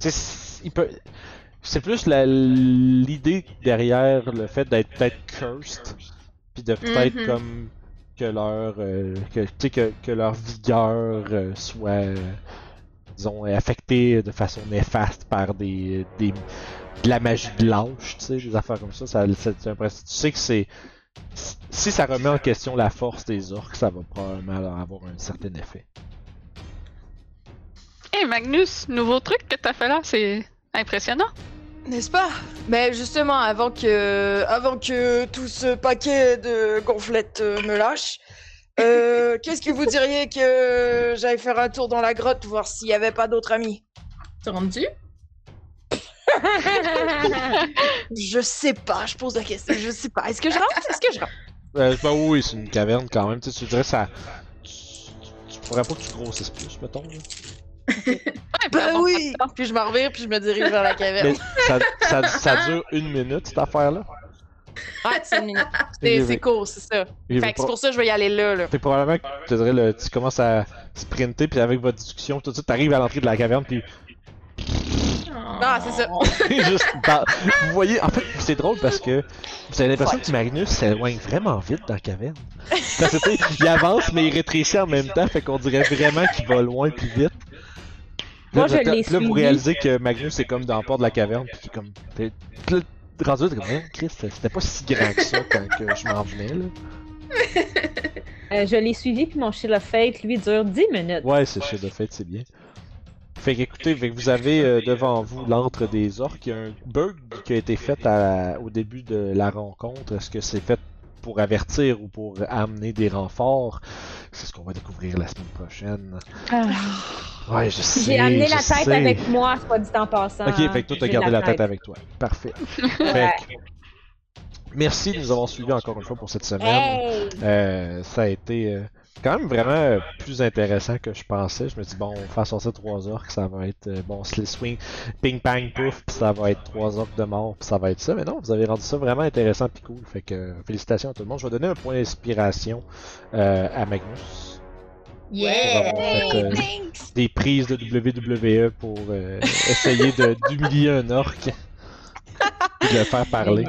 tu sais, c- il peut c'est plus l'idée derrière le fait d'être peut-être cursed puis de peut-être Mhm. comme que leur euh, que, tu sais, que, que leur vigueur soit disons affectée de façon néfaste par des, des de la magie de l'âge, tu sais, des affaires comme ça. ça, c'est tu sais que c'est. Si ça remet en question la force des orques, ça va probablement avoir un certain effet. Hey Magnus, nouveau truc que t'as fait là, c'est impressionnant. N'est-ce pas? Mais justement, avant que, avant que tout ce paquet de gonflettes euh, me lâche, euh, qu'est-ce que vous diriez que j'aille faire un tour dans la grotte, voir s'il y avait pas d'autres amis? T'es rendu? Je sais pas, je pose la question, je sais pas. Est-ce que je rentre? Est-ce que je rentre? Euh, bah oui, c'est une caverne quand même. Tu sais, tu dirais ça. Tu, tu pourrais pas que tu grossisses plus, mettons. Ouais, Bah bon, oui Puis je m'en revire, puis je me dirige vers la caverne. Mais ça, ça, ça dure une minute, cette affaire-là. Ouais, c'est une minute. C'est court, c'est ça. Fait que c'est pour ça que je vais y aller là, là. Probablement que tu, dirais, le- tu commences à sprinter, puis avec votre discussion, tout de suite, t'arrives à l'entrée de la caverne, puis Ah, c'est ça. juste dans- Vous voyez, en fait, c'est drôle parce que vous avez l'impression que Magnus s'éloigne vraiment vite dans la caverne. Parce que, tu sais, il avance, mais il rétrécit en même temps, fait qu'on dirait vraiment qu'il va loin plus vite. Moi, Là, je là, l'ai là, vous réalisez que Magnus est comme dans le port de la caverne, puis qu'il est comme. Là, rendu, t'es comme, Hein, Chris, c'était pas si grand que ça quand que je m'en venais, là. Euh, je l'ai suivi, puis mon Shield of Fate, lui, dure 10 minutes. Ouais, c'est chez de fait, c'est bien. Fait qu'écoutez, vous avez euh, devant vous l'antre des orques. Il y a un bug qui a été fait à- au début de la rencontre. Est-ce que c'est fait pour avertir ou pour amener des renforts C'est ce qu'on va découvrir la semaine prochaine. Ouais, je sais. J'ai amené je la tête sais. avec moi, soit dit en passant. Ok, fait que toi, t'as gardé la tête avec toi. Parfait. Ouais. Fait que, merci de nous avoir suivis encore une fois pour cette semaine. Hey! Euh, ça a été euh, quand même vraiment euh, plus intéressant que je pensais. Je me dis, bon, on va faire sortir trois orques, ça va être euh, bon, slip swing, ping pang pouf, puis ça va être trois orques de mort, puis ça va être ça. Mais non, vous avez rendu ça vraiment intéressant puis cool. Fait que félicitations à tout le monde. Je vais donner un point d'inspiration euh, à Magnus. Yeah! Pour avoir fait, euh, des prises de WWE pour euh, essayer d'humilier un orc et de le faire parler.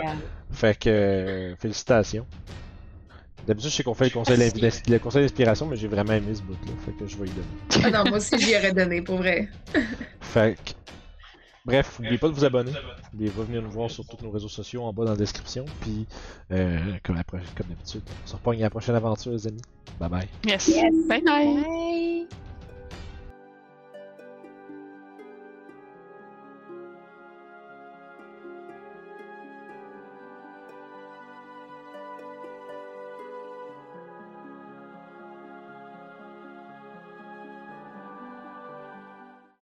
Fait que félicitations. D'habitude, je sais qu'on fait le conseil, d'invi- le conseil d'inspiration, mais j'ai vraiment aimé ce bout-là. Fait que je vais y donner. Ah non, moi aussi, j'y aurais donné, pour vrai. Fait que. Bref, n'oubliez pas de vous abonner. N'oubliez pas de venir nous voir sur tous nos réseaux sociaux en bas dans la description. Puis, euh, comme, la pro- comme d'habitude, on se repogne à la prochaine aventure, les amis. Bye bye. Yes. Yes. Bye bye. Bye.